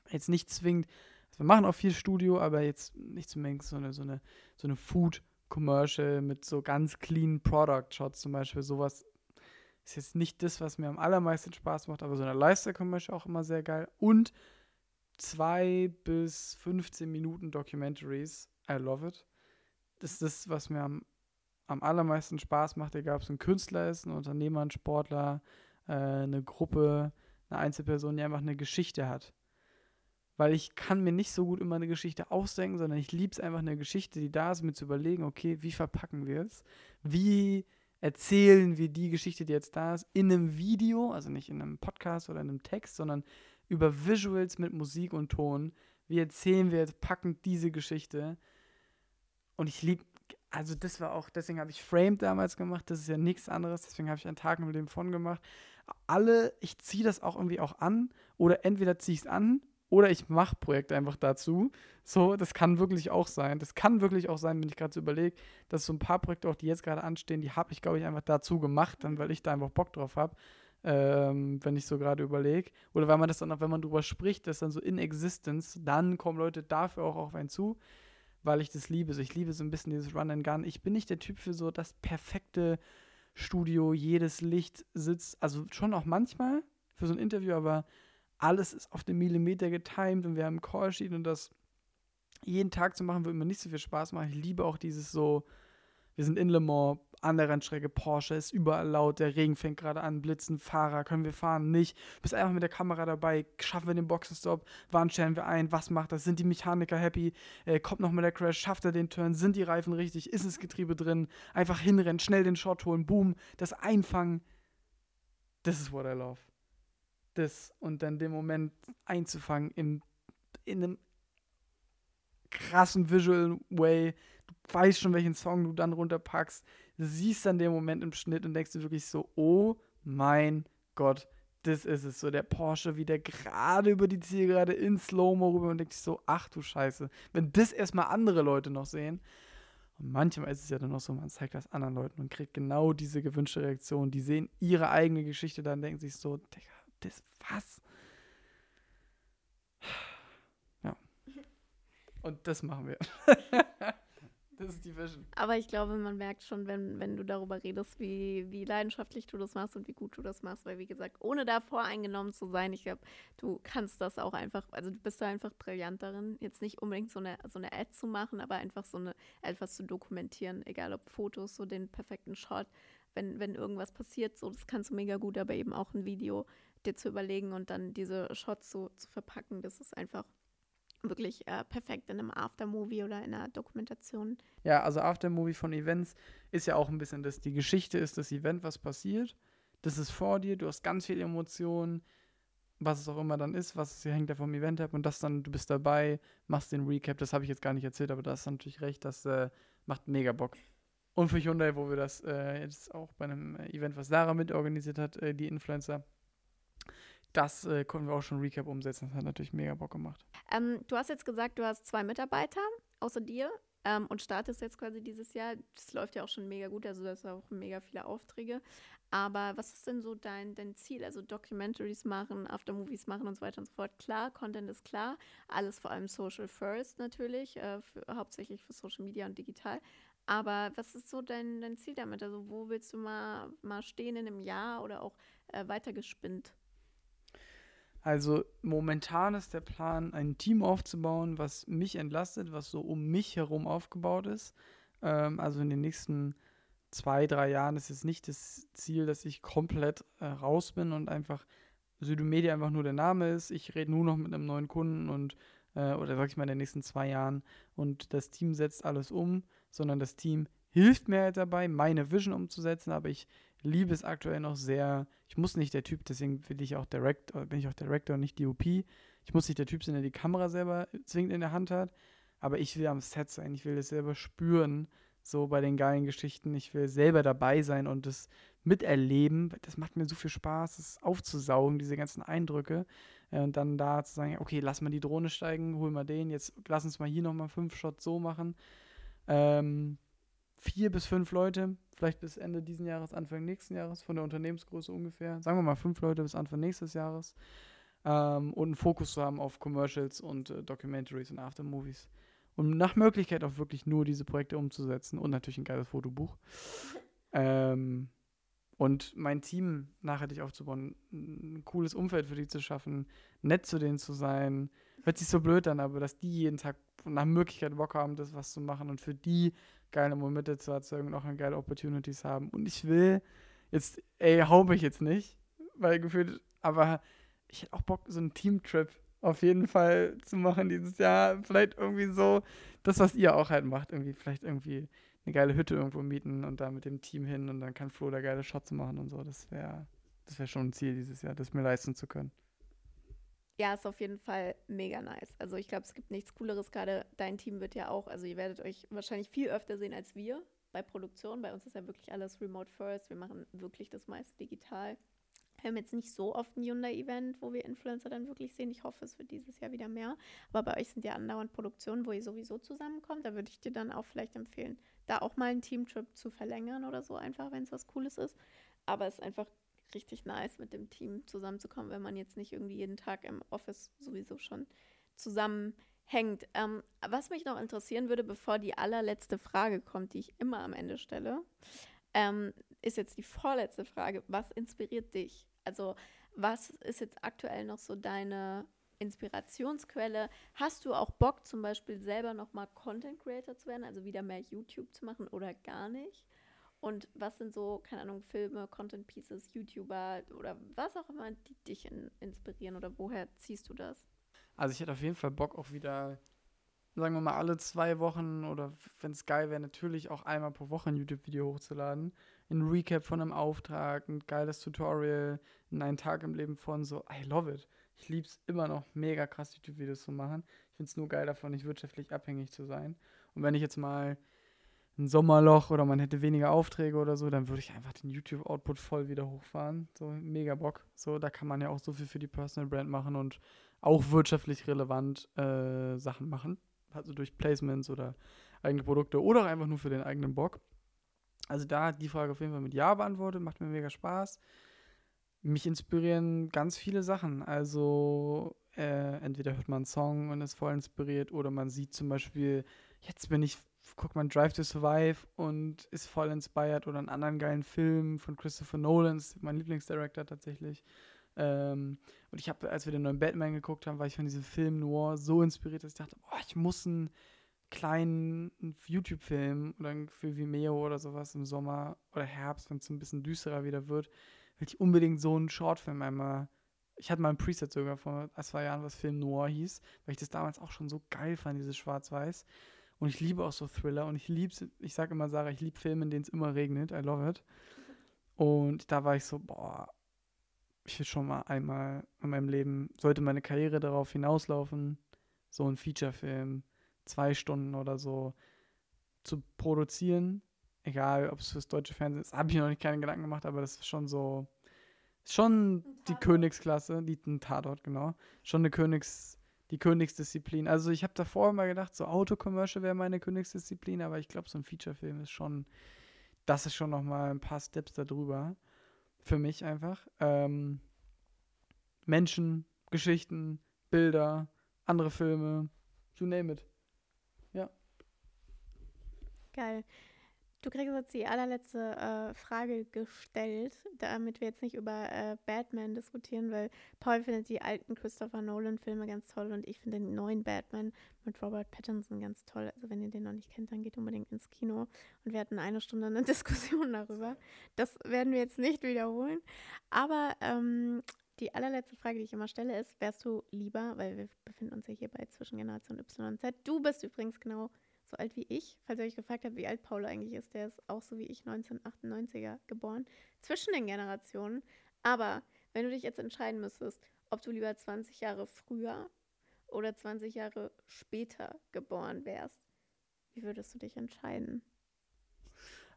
S1: Jetzt nicht zwingend, also wir machen auch viel Studio, aber jetzt nicht zwingend so eine, so eine, so eine Food-Commercial mit so ganz clean Product-Shots zum Beispiel. Sowas ist jetzt nicht das, was mir am allermeisten Spaß macht, aber so eine Leiste-Commercial auch immer sehr geil. Und zwei bis 15 Minuten Documentaries. I love it. Das ist das, was mir am, am allermeisten Spaß macht, egal ob es ein Künstler ist, ein Unternehmer, ein Sportler, äh, eine Gruppe, eine Einzelperson, die einfach eine Geschichte hat. Weil ich kann mir nicht so gut immer eine Geschichte ausdenken, sondern ich liebe es einfach eine Geschichte, die da ist, mir zu überlegen, okay, wie verpacken wir es? Wie erzählen wir die Geschichte, die jetzt da ist, in einem Video, also nicht in einem Podcast oder in einem Text, sondern über Visuals mit Musik und Ton. Wie erzählen wir jetzt packend diese Geschichte? Und ich liebe, also das war auch, deswegen habe ich Framed damals gemacht, das ist ja nichts anderes, deswegen habe ich einen Tag mit dem von gemacht. Alle, ich ziehe das auch irgendwie auch an oder entweder ziehe ich es an oder ich mache Projekte einfach dazu. So, das kann wirklich auch sein. Das kann wirklich auch sein, wenn ich gerade so überlege, dass so ein paar Projekte auch, die jetzt gerade anstehen, die habe ich, glaube ich, einfach dazu gemacht, dann, weil ich da einfach Bock drauf habe. Ähm, wenn ich so gerade überlege. Oder weil man das dann auch, wenn man drüber spricht, das dann so in Existence, dann kommen Leute dafür auch auf einen zu, weil ich das liebe. So, ich liebe so ein bisschen dieses Run and Gun. Ich bin nicht der Typ für so das perfekte Studio, jedes Licht sitzt, also schon auch manchmal für so ein Interview, aber alles ist auf den Millimeter getimed und wir haben Callsheet und das jeden Tag zu machen, würde mir nicht so viel Spaß machen. Ich liebe auch dieses so, wir sind in Le Mans, an der Rennstrecke, Porsche ist überall laut, der Regen fängt gerade an, Blitzen, Fahrer, können wir fahren, nicht. Bist einfach mit der Kamera dabei, schaffen wir den Boxenstopp, wann stellen wir ein, was macht das, sind die Mechaniker happy, äh, kommt noch mal der Crash, schafft er den Turn, sind die Reifen richtig, ist das Getriebe drin, einfach hinrennen, schnell den Shot holen, boom, das Einfangen, das ist what I love das und dann den Moment einzufangen im, in einem krassen Visual Way. Du weißt schon, welchen Song du dann runterpackst. Du siehst dann den Moment im Schnitt und denkst dir wirklich so, oh mein Gott, das ist es. So der Porsche wieder gerade über die Zielgerade in Slow-Mo rüber und denkst so, ach du Scheiße. Wenn das erstmal andere Leute noch sehen. Und manchmal ist es ja dann auch so, man zeigt das anderen Leuten und kriegt genau diese gewünschte Reaktion. Die sehen ihre eigene Geschichte, dann denken sich so, Digga, das was? Ja. Und das machen wir. Das ist die Vision.
S2: Aber ich glaube, man merkt schon, wenn, wenn du darüber redest, wie, wie leidenschaftlich du das machst und wie gut du das machst. Weil, wie gesagt, ohne da voreingenommen zu sein, ich glaube, du kannst das auch einfach, also du bist da einfach brillant darin, jetzt nicht unbedingt so eine, so eine Ad zu machen, aber einfach so eine, etwas zu dokumentieren, egal ob Fotos, so den perfekten Shot, wenn, wenn irgendwas passiert, so, das kannst du mega gut, aber eben auch ein Video dir zu überlegen und dann diese Shots so zu verpacken, das ist einfach wirklich äh, perfekt in einem Aftermovie oder in einer Dokumentation.
S1: Ja, also Aftermovie von Events ist ja auch ein bisschen das, die Geschichte ist das Event, was passiert. Das ist vor dir, du hast ganz viele Emotionen, was es auch immer dann ist, was hängt ja vom Event ab und das dann, du bist dabei, machst den Recap, das habe ich jetzt gar nicht erzählt, aber da hast du natürlich recht, das äh, macht mega Bock. Und für Hyundai, wo wir das äh, jetzt auch bei einem Event, was Sarah mitorganisiert hat, äh, die Influencer, das äh, konnten wir auch schon Recap umsetzen. Das hat natürlich mega Bock gemacht.
S2: Ähm, du hast jetzt gesagt, du hast zwei Mitarbeiter außer dir ähm, und startest jetzt quasi dieses Jahr. Das läuft ja auch schon mega gut, also du hast auch mega viele Aufträge. Aber was ist denn so dein, dein Ziel? Also Documentaries machen, Aftermovies machen und so weiter und so fort. Klar, Content ist klar. Alles vor allem Social First natürlich, äh, für, hauptsächlich für Social Media und digital. Aber was ist so dein, dein Ziel damit? Also wo willst du mal, mal stehen in einem Jahr oder auch äh, weitergespinnt?
S1: Also momentan ist der Plan, ein Team aufzubauen, was mich entlastet, was so um mich herum aufgebaut ist. Ähm, also in den nächsten zwei, drei Jahren ist es nicht das Ziel, dass ich komplett äh, raus bin und einfach Südomedia einfach nur der Name ist. Ich rede nur noch mit einem neuen Kunden und äh, oder sag ich mal in den nächsten zwei Jahren und das Team setzt alles um, sondern das Team hilft mir halt dabei, meine Vision umzusetzen, aber ich liebe es aktuell noch sehr. Ich muss nicht der Typ, deswegen will ich auch Director, bin ich auch Director und nicht DOP. Ich muss nicht der Typ sein, der die Kamera selber zwingend in der Hand hat, aber ich will am Set sein. Ich will es selber spüren, so bei den geilen Geschichten. Ich will selber dabei sein und das miterleben. Das macht mir so viel Spaß, das aufzusaugen, diese ganzen Eindrücke. Äh, und dann da zu sagen, okay, lass mal die Drohne steigen, hol mal den, jetzt lass uns mal hier nochmal fünf Shots so machen. Ähm, vier bis fünf Leute, vielleicht bis Ende diesen Jahres, Anfang nächsten Jahres, von der Unternehmensgröße ungefähr. Sagen wir mal fünf Leute bis Anfang nächstes Jahres. Ähm, und einen Fokus zu haben auf Commercials und äh, Documentaries und Aftermovies. Um nach Möglichkeit auch wirklich nur diese Projekte umzusetzen und natürlich ein geiles Fotobuch. Ähm, und mein Team nachhaltig aufzubauen, ein cooles Umfeld für die zu schaffen, nett zu denen zu sein. Hört sich so blöd an, aber dass die jeden Tag nach Möglichkeit Bock haben, das was zu machen und für die geile Momente zu erzeugen und auch geile Opportunities haben. Und ich will jetzt, ey, hau mich jetzt nicht, weil gefühlt, aber ich hätte auch Bock, so einen Teamtrip auf jeden Fall zu machen dieses Jahr. Vielleicht irgendwie so, das, was ihr auch halt macht, irgendwie, vielleicht irgendwie eine geile Hütte irgendwo mieten und da mit dem Team hin und dann kann Flo da geile Shots machen und so. Das wäre das wäre schon ein Ziel dieses Jahr, das mir leisten zu können.
S2: Ja, ist auf jeden Fall mega nice. Also ich glaube, es gibt nichts Cooleres. Gerade dein Team wird ja auch, also ihr werdet euch wahrscheinlich viel öfter sehen als wir bei Produktion. Bei uns ist ja wirklich alles Remote First. Wir machen wirklich das meiste digital. Wir haben jetzt nicht so oft ein Hyundai-Event, wo wir Influencer dann wirklich sehen. Ich hoffe, es wird dieses Jahr wieder mehr. Aber bei euch sind ja andauernd Produktionen, wo ihr sowieso zusammenkommt. Da würde ich dir dann auch vielleicht empfehlen, da auch mal einen Teamtrip zu verlängern oder so, einfach, wenn es was Cooles ist. Aber es ist einfach richtig nice, mit dem Team zusammenzukommen, wenn man jetzt nicht irgendwie jeden Tag im Office sowieso schon zusammenhängt. Ähm, was mich noch interessieren würde, bevor die allerletzte Frage kommt, die ich immer am Ende stelle, ähm, ist jetzt die vorletzte Frage. Was inspiriert dich? Also, was ist jetzt aktuell noch so deine Inspirationsquelle? Hast du auch Bock, zum Beispiel selber nochmal Content Creator zu werden, also wieder mehr YouTube zu machen oder gar nicht? Und was sind so, keine Ahnung, Filme, Content Pieces, YouTuber oder was auch immer, die dich in, inspirieren oder woher ziehst du das?
S1: Also ich hätte auf jeden Fall Bock auch wieder, sagen wir mal, alle zwei Wochen oder wenn es geil wäre, natürlich auch einmal pro Woche ein YouTube-Video hochzuladen. Ein Recap von einem Auftrag, ein geiles Tutorial, einen Tag im Leben von so, I love it. Ich liebe es immer noch, mega krass YouTube-Videos zu machen. Ich finde es nur geil davon, nicht wirtschaftlich abhängig zu sein. Und wenn ich jetzt mal ein Sommerloch oder man hätte weniger Aufträge oder so, dann würde ich einfach den YouTube-Output voll wieder hochfahren. So mega Bock. So, da kann man ja auch so viel für die Personal Brand machen und auch wirtschaftlich relevant äh, Sachen machen. Also durch Placements oder eigene Produkte oder auch einfach nur für den eigenen Bock. Also da hat die Frage auf jeden Fall mit Ja beantwortet, macht mir mega Spaß. Mich inspirieren ganz viele Sachen. Also äh, entweder hört man einen Song und ist voll inspiriert oder man sieht zum Beispiel, jetzt bin ich guckt man Drive to Survive und ist voll inspired oder einen anderen geilen Film von Christopher Nolan, mein Lieblingsdirector tatsächlich. Ähm, und ich habe, als wir den neuen Batman geguckt haben, war ich von diesem Film Noir so inspiriert, dass ich dachte, boah, ich muss einen kleinen YouTube-Film oder für Vimeo oder sowas im Sommer oder Herbst, wenn es ein bisschen düsterer wieder wird, will ich unbedingt so einen Shortfilm einmal. Ich hatte mal ein Preset sogar vor zwei Jahren, was Film Noir hieß, weil ich das damals auch schon so geil fand, dieses Schwarz-Weiß. Und ich liebe auch so Thriller und ich liebe ich sage immer, Sarah, ich liebe Filme, in denen es immer regnet. I love it. Und da war ich so, boah, ich will schon mal einmal in meinem Leben, sollte meine Karriere darauf hinauslaufen, so einen Feature-Film, zwei Stunden oder so, zu produzieren. Egal, ob es fürs deutsche Fernsehen ist, habe ich noch nicht keine Gedanken gemacht, aber das ist schon so, schon die Königsklasse, die, ein Tatort, genau. Schon eine Königs, die Königsdisziplin. Also ich habe davor immer gedacht, so Autocommercial wäre meine Königsdisziplin, aber ich glaube, so ein Featurefilm ist schon, das ist schon noch mal ein paar Steps darüber. Für mich einfach. Ähm, Menschen, Geschichten, Bilder, andere Filme, you name it. Ja.
S2: Geil. Du kriegst jetzt die allerletzte äh, Frage gestellt, damit wir jetzt nicht über äh, Batman diskutieren, weil Paul findet die alten Christopher Nolan-Filme ganz toll und ich finde den neuen Batman mit Robert Pattinson ganz toll. Also wenn ihr den noch nicht kennt, dann geht unbedingt ins Kino. Und wir hatten eine Stunde eine Diskussion darüber. Das werden wir jetzt nicht wiederholen. Aber ähm, die allerletzte Frage, die ich immer stelle, ist, wärst du lieber, weil wir befinden uns ja hier bei Zwischengeneration Y und Z, du bist übrigens genau so alt wie ich. Falls ihr euch gefragt habt, wie alt Paul eigentlich ist, der ist auch so wie ich 1998er geboren. Zwischen den Generationen. Aber wenn du dich jetzt entscheiden müsstest, ob du lieber 20 Jahre früher oder 20 Jahre später geboren wärst, wie würdest du dich entscheiden?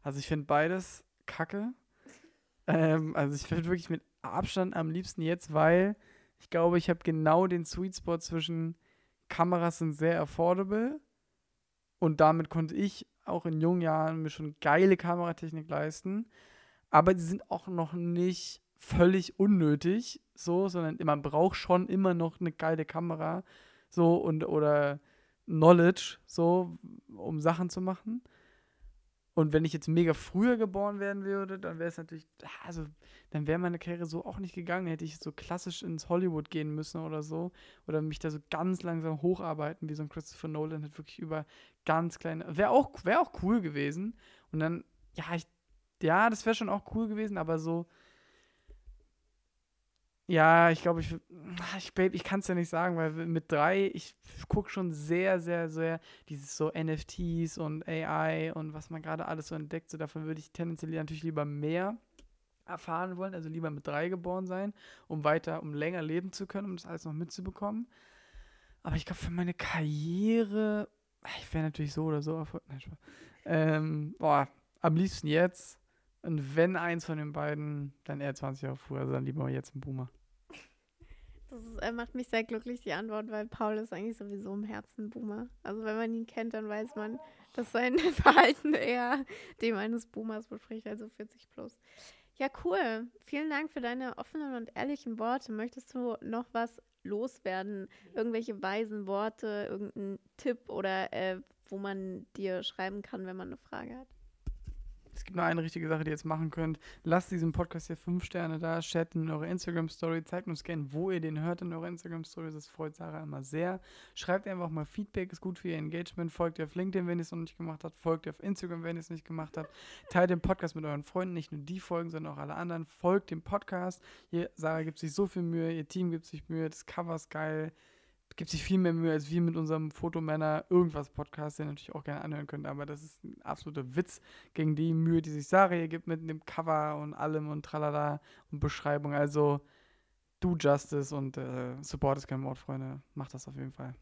S1: Also ich finde beides kacke. ähm, also ich finde wirklich mit Abstand am liebsten jetzt, weil ich glaube, ich habe genau den Sweet Spot zwischen Kameras sind sehr affordable und damit konnte ich auch in jungen Jahren mir schon geile Kameratechnik leisten. Aber die sind auch noch nicht völlig unnötig, so, sondern man braucht schon immer noch eine geile Kamera, so und oder Knowledge, so, um Sachen zu machen. Und wenn ich jetzt mega früher geboren werden würde, dann wäre es natürlich, also dann wäre meine Karriere so auch nicht gegangen. Hätte ich so klassisch ins Hollywood gehen müssen oder so. Oder mich da so ganz langsam hocharbeiten, wie so ein Christopher Nolan, hat wirklich über ganz kleine. Wäre auch, wär auch cool gewesen. Und dann, ja, ich, ja, das wäre schon auch cool gewesen, aber so, ja, ich glaube, ich, ich, ich kann es ja nicht sagen, weil mit drei, ich gucke schon sehr, sehr, sehr dieses so NFTs und AI und was man gerade alles so entdeckt. So davon würde ich tendenziell natürlich lieber mehr erfahren wollen, also lieber mit drei geboren sein, um weiter, um länger leben zu können, um das alles noch mitzubekommen. Aber ich glaube, für meine Karriere, ich wäre natürlich so oder so erfolgreich. Ähm, boah, am liebsten jetzt. Und wenn eins von den beiden, dann eher 20 Jahre früher, also dann lieber jetzt ein Boomer.
S2: Das ist, macht mich sehr glücklich, die Antwort, weil Paul ist eigentlich sowieso im Herzen Boomer. Also wenn man ihn kennt, dann weiß man, dass sein Verhalten eher dem eines Boomers bespricht, also 40 plus. Ja, cool. Vielen Dank für deine offenen und ehrlichen Worte. Möchtest du noch was loswerden? Irgendwelche weisen Worte, irgendeinen Tipp oder äh, wo man dir schreiben kann, wenn man eine Frage hat?
S1: Es gibt nur eine richtige Sache, die ihr jetzt machen könnt. Lasst diesem Podcast hier fünf Sterne da, chatten in eure Instagram-Story, zeigt uns gerne, wo ihr den hört in eurer Instagram-Story. Das freut Sarah immer sehr. Schreibt einfach mal Feedback, ist gut für ihr Engagement. Folgt ihr auf LinkedIn, wenn ihr es noch nicht gemacht habt. Folgt ihr auf Instagram, wenn ihr es nicht gemacht habt. Teilt den Podcast mit euren Freunden, nicht nur die Folgen, sondern auch alle anderen. Folgt dem Podcast. Hier, Sarah gibt sich so viel Mühe, ihr Team gibt sich Mühe, das Cover ist geil gibt sich viel mehr Mühe als wir mit unserem Fotomänner irgendwas Podcast, den ihr natürlich auch gerne anhören könnt, aber das ist ein absoluter Witz gegen die Mühe, die sich Sarah hier gibt mit dem Cover und allem und tralala und Beschreibung. Also do Justice und äh, Support ist kein Wort, Freunde. Macht das auf jeden Fall.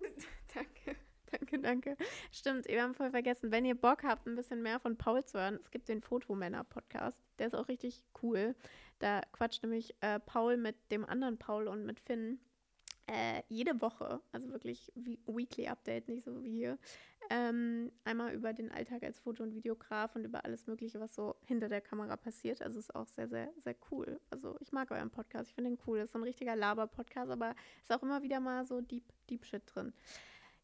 S2: danke, danke. Stimmt, wir haben voll vergessen. Wenn ihr Bock habt, ein bisschen mehr von Paul zu hören, es gibt den Fotomänner-Podcast. Der ist auch richtig cool. Da quatscht nämlich äh, Paul mit dem anderen Paul und mit Finn äh, jede Woche, also wirklich wie Weekly Update, nicht so wie hier, ähm, einmal über den Alltag als Foto- und Videograf und über alles Mögliche, was so hinter der Kamera passiert. Also ist auch sehr, sehr, sehr cool. Also ich mag euren Podcast, ich finde ihn cool. Das ist so ein richtiger Laber-Podcast, aber ist auch immer wieder mal so Deep, Deep Shit drin.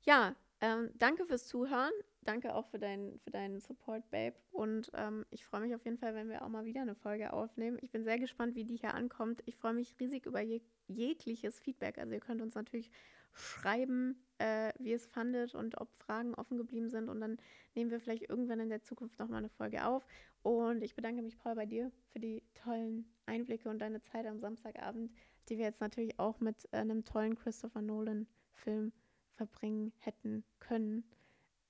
S2: Ja, ähm, danke fürs Zuhören. Danke auch für, dein, für deinen Support, Babe. Und ähm, ich freue mich auf jeden Fall, wenn wir auch mal wieder eine Folge aufnehmen. Ich bin sehr gespannt, wie die hier ankommt. Ich freue mich riesig über je, jegliches Feedback. Also ihr könnt uns natürlich schreiben, äh, wie ihr es fandet und ob Fragen offen geblieben sind. Und dann nehmen wir vielleicht irgendwann in der Zukunft nochmal eine Folge auf. Und ich bedanke mich, Paul, bei dir für die tollen Einblicke und deine Zeit am Samstagabend, die wir jetzt natürlich auch mit äh, einem tollen Christopher Nolan-Film verbringen hätten können.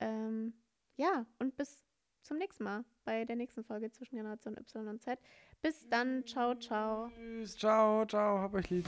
S2: Ähm, ja, und bis zum nächsten Mal bei der nächsten Folge zwischen Generation Y und Z. Bis dann, ciao, ciao.
S1: Tschüss, ciao, ciao, hab euch lieb.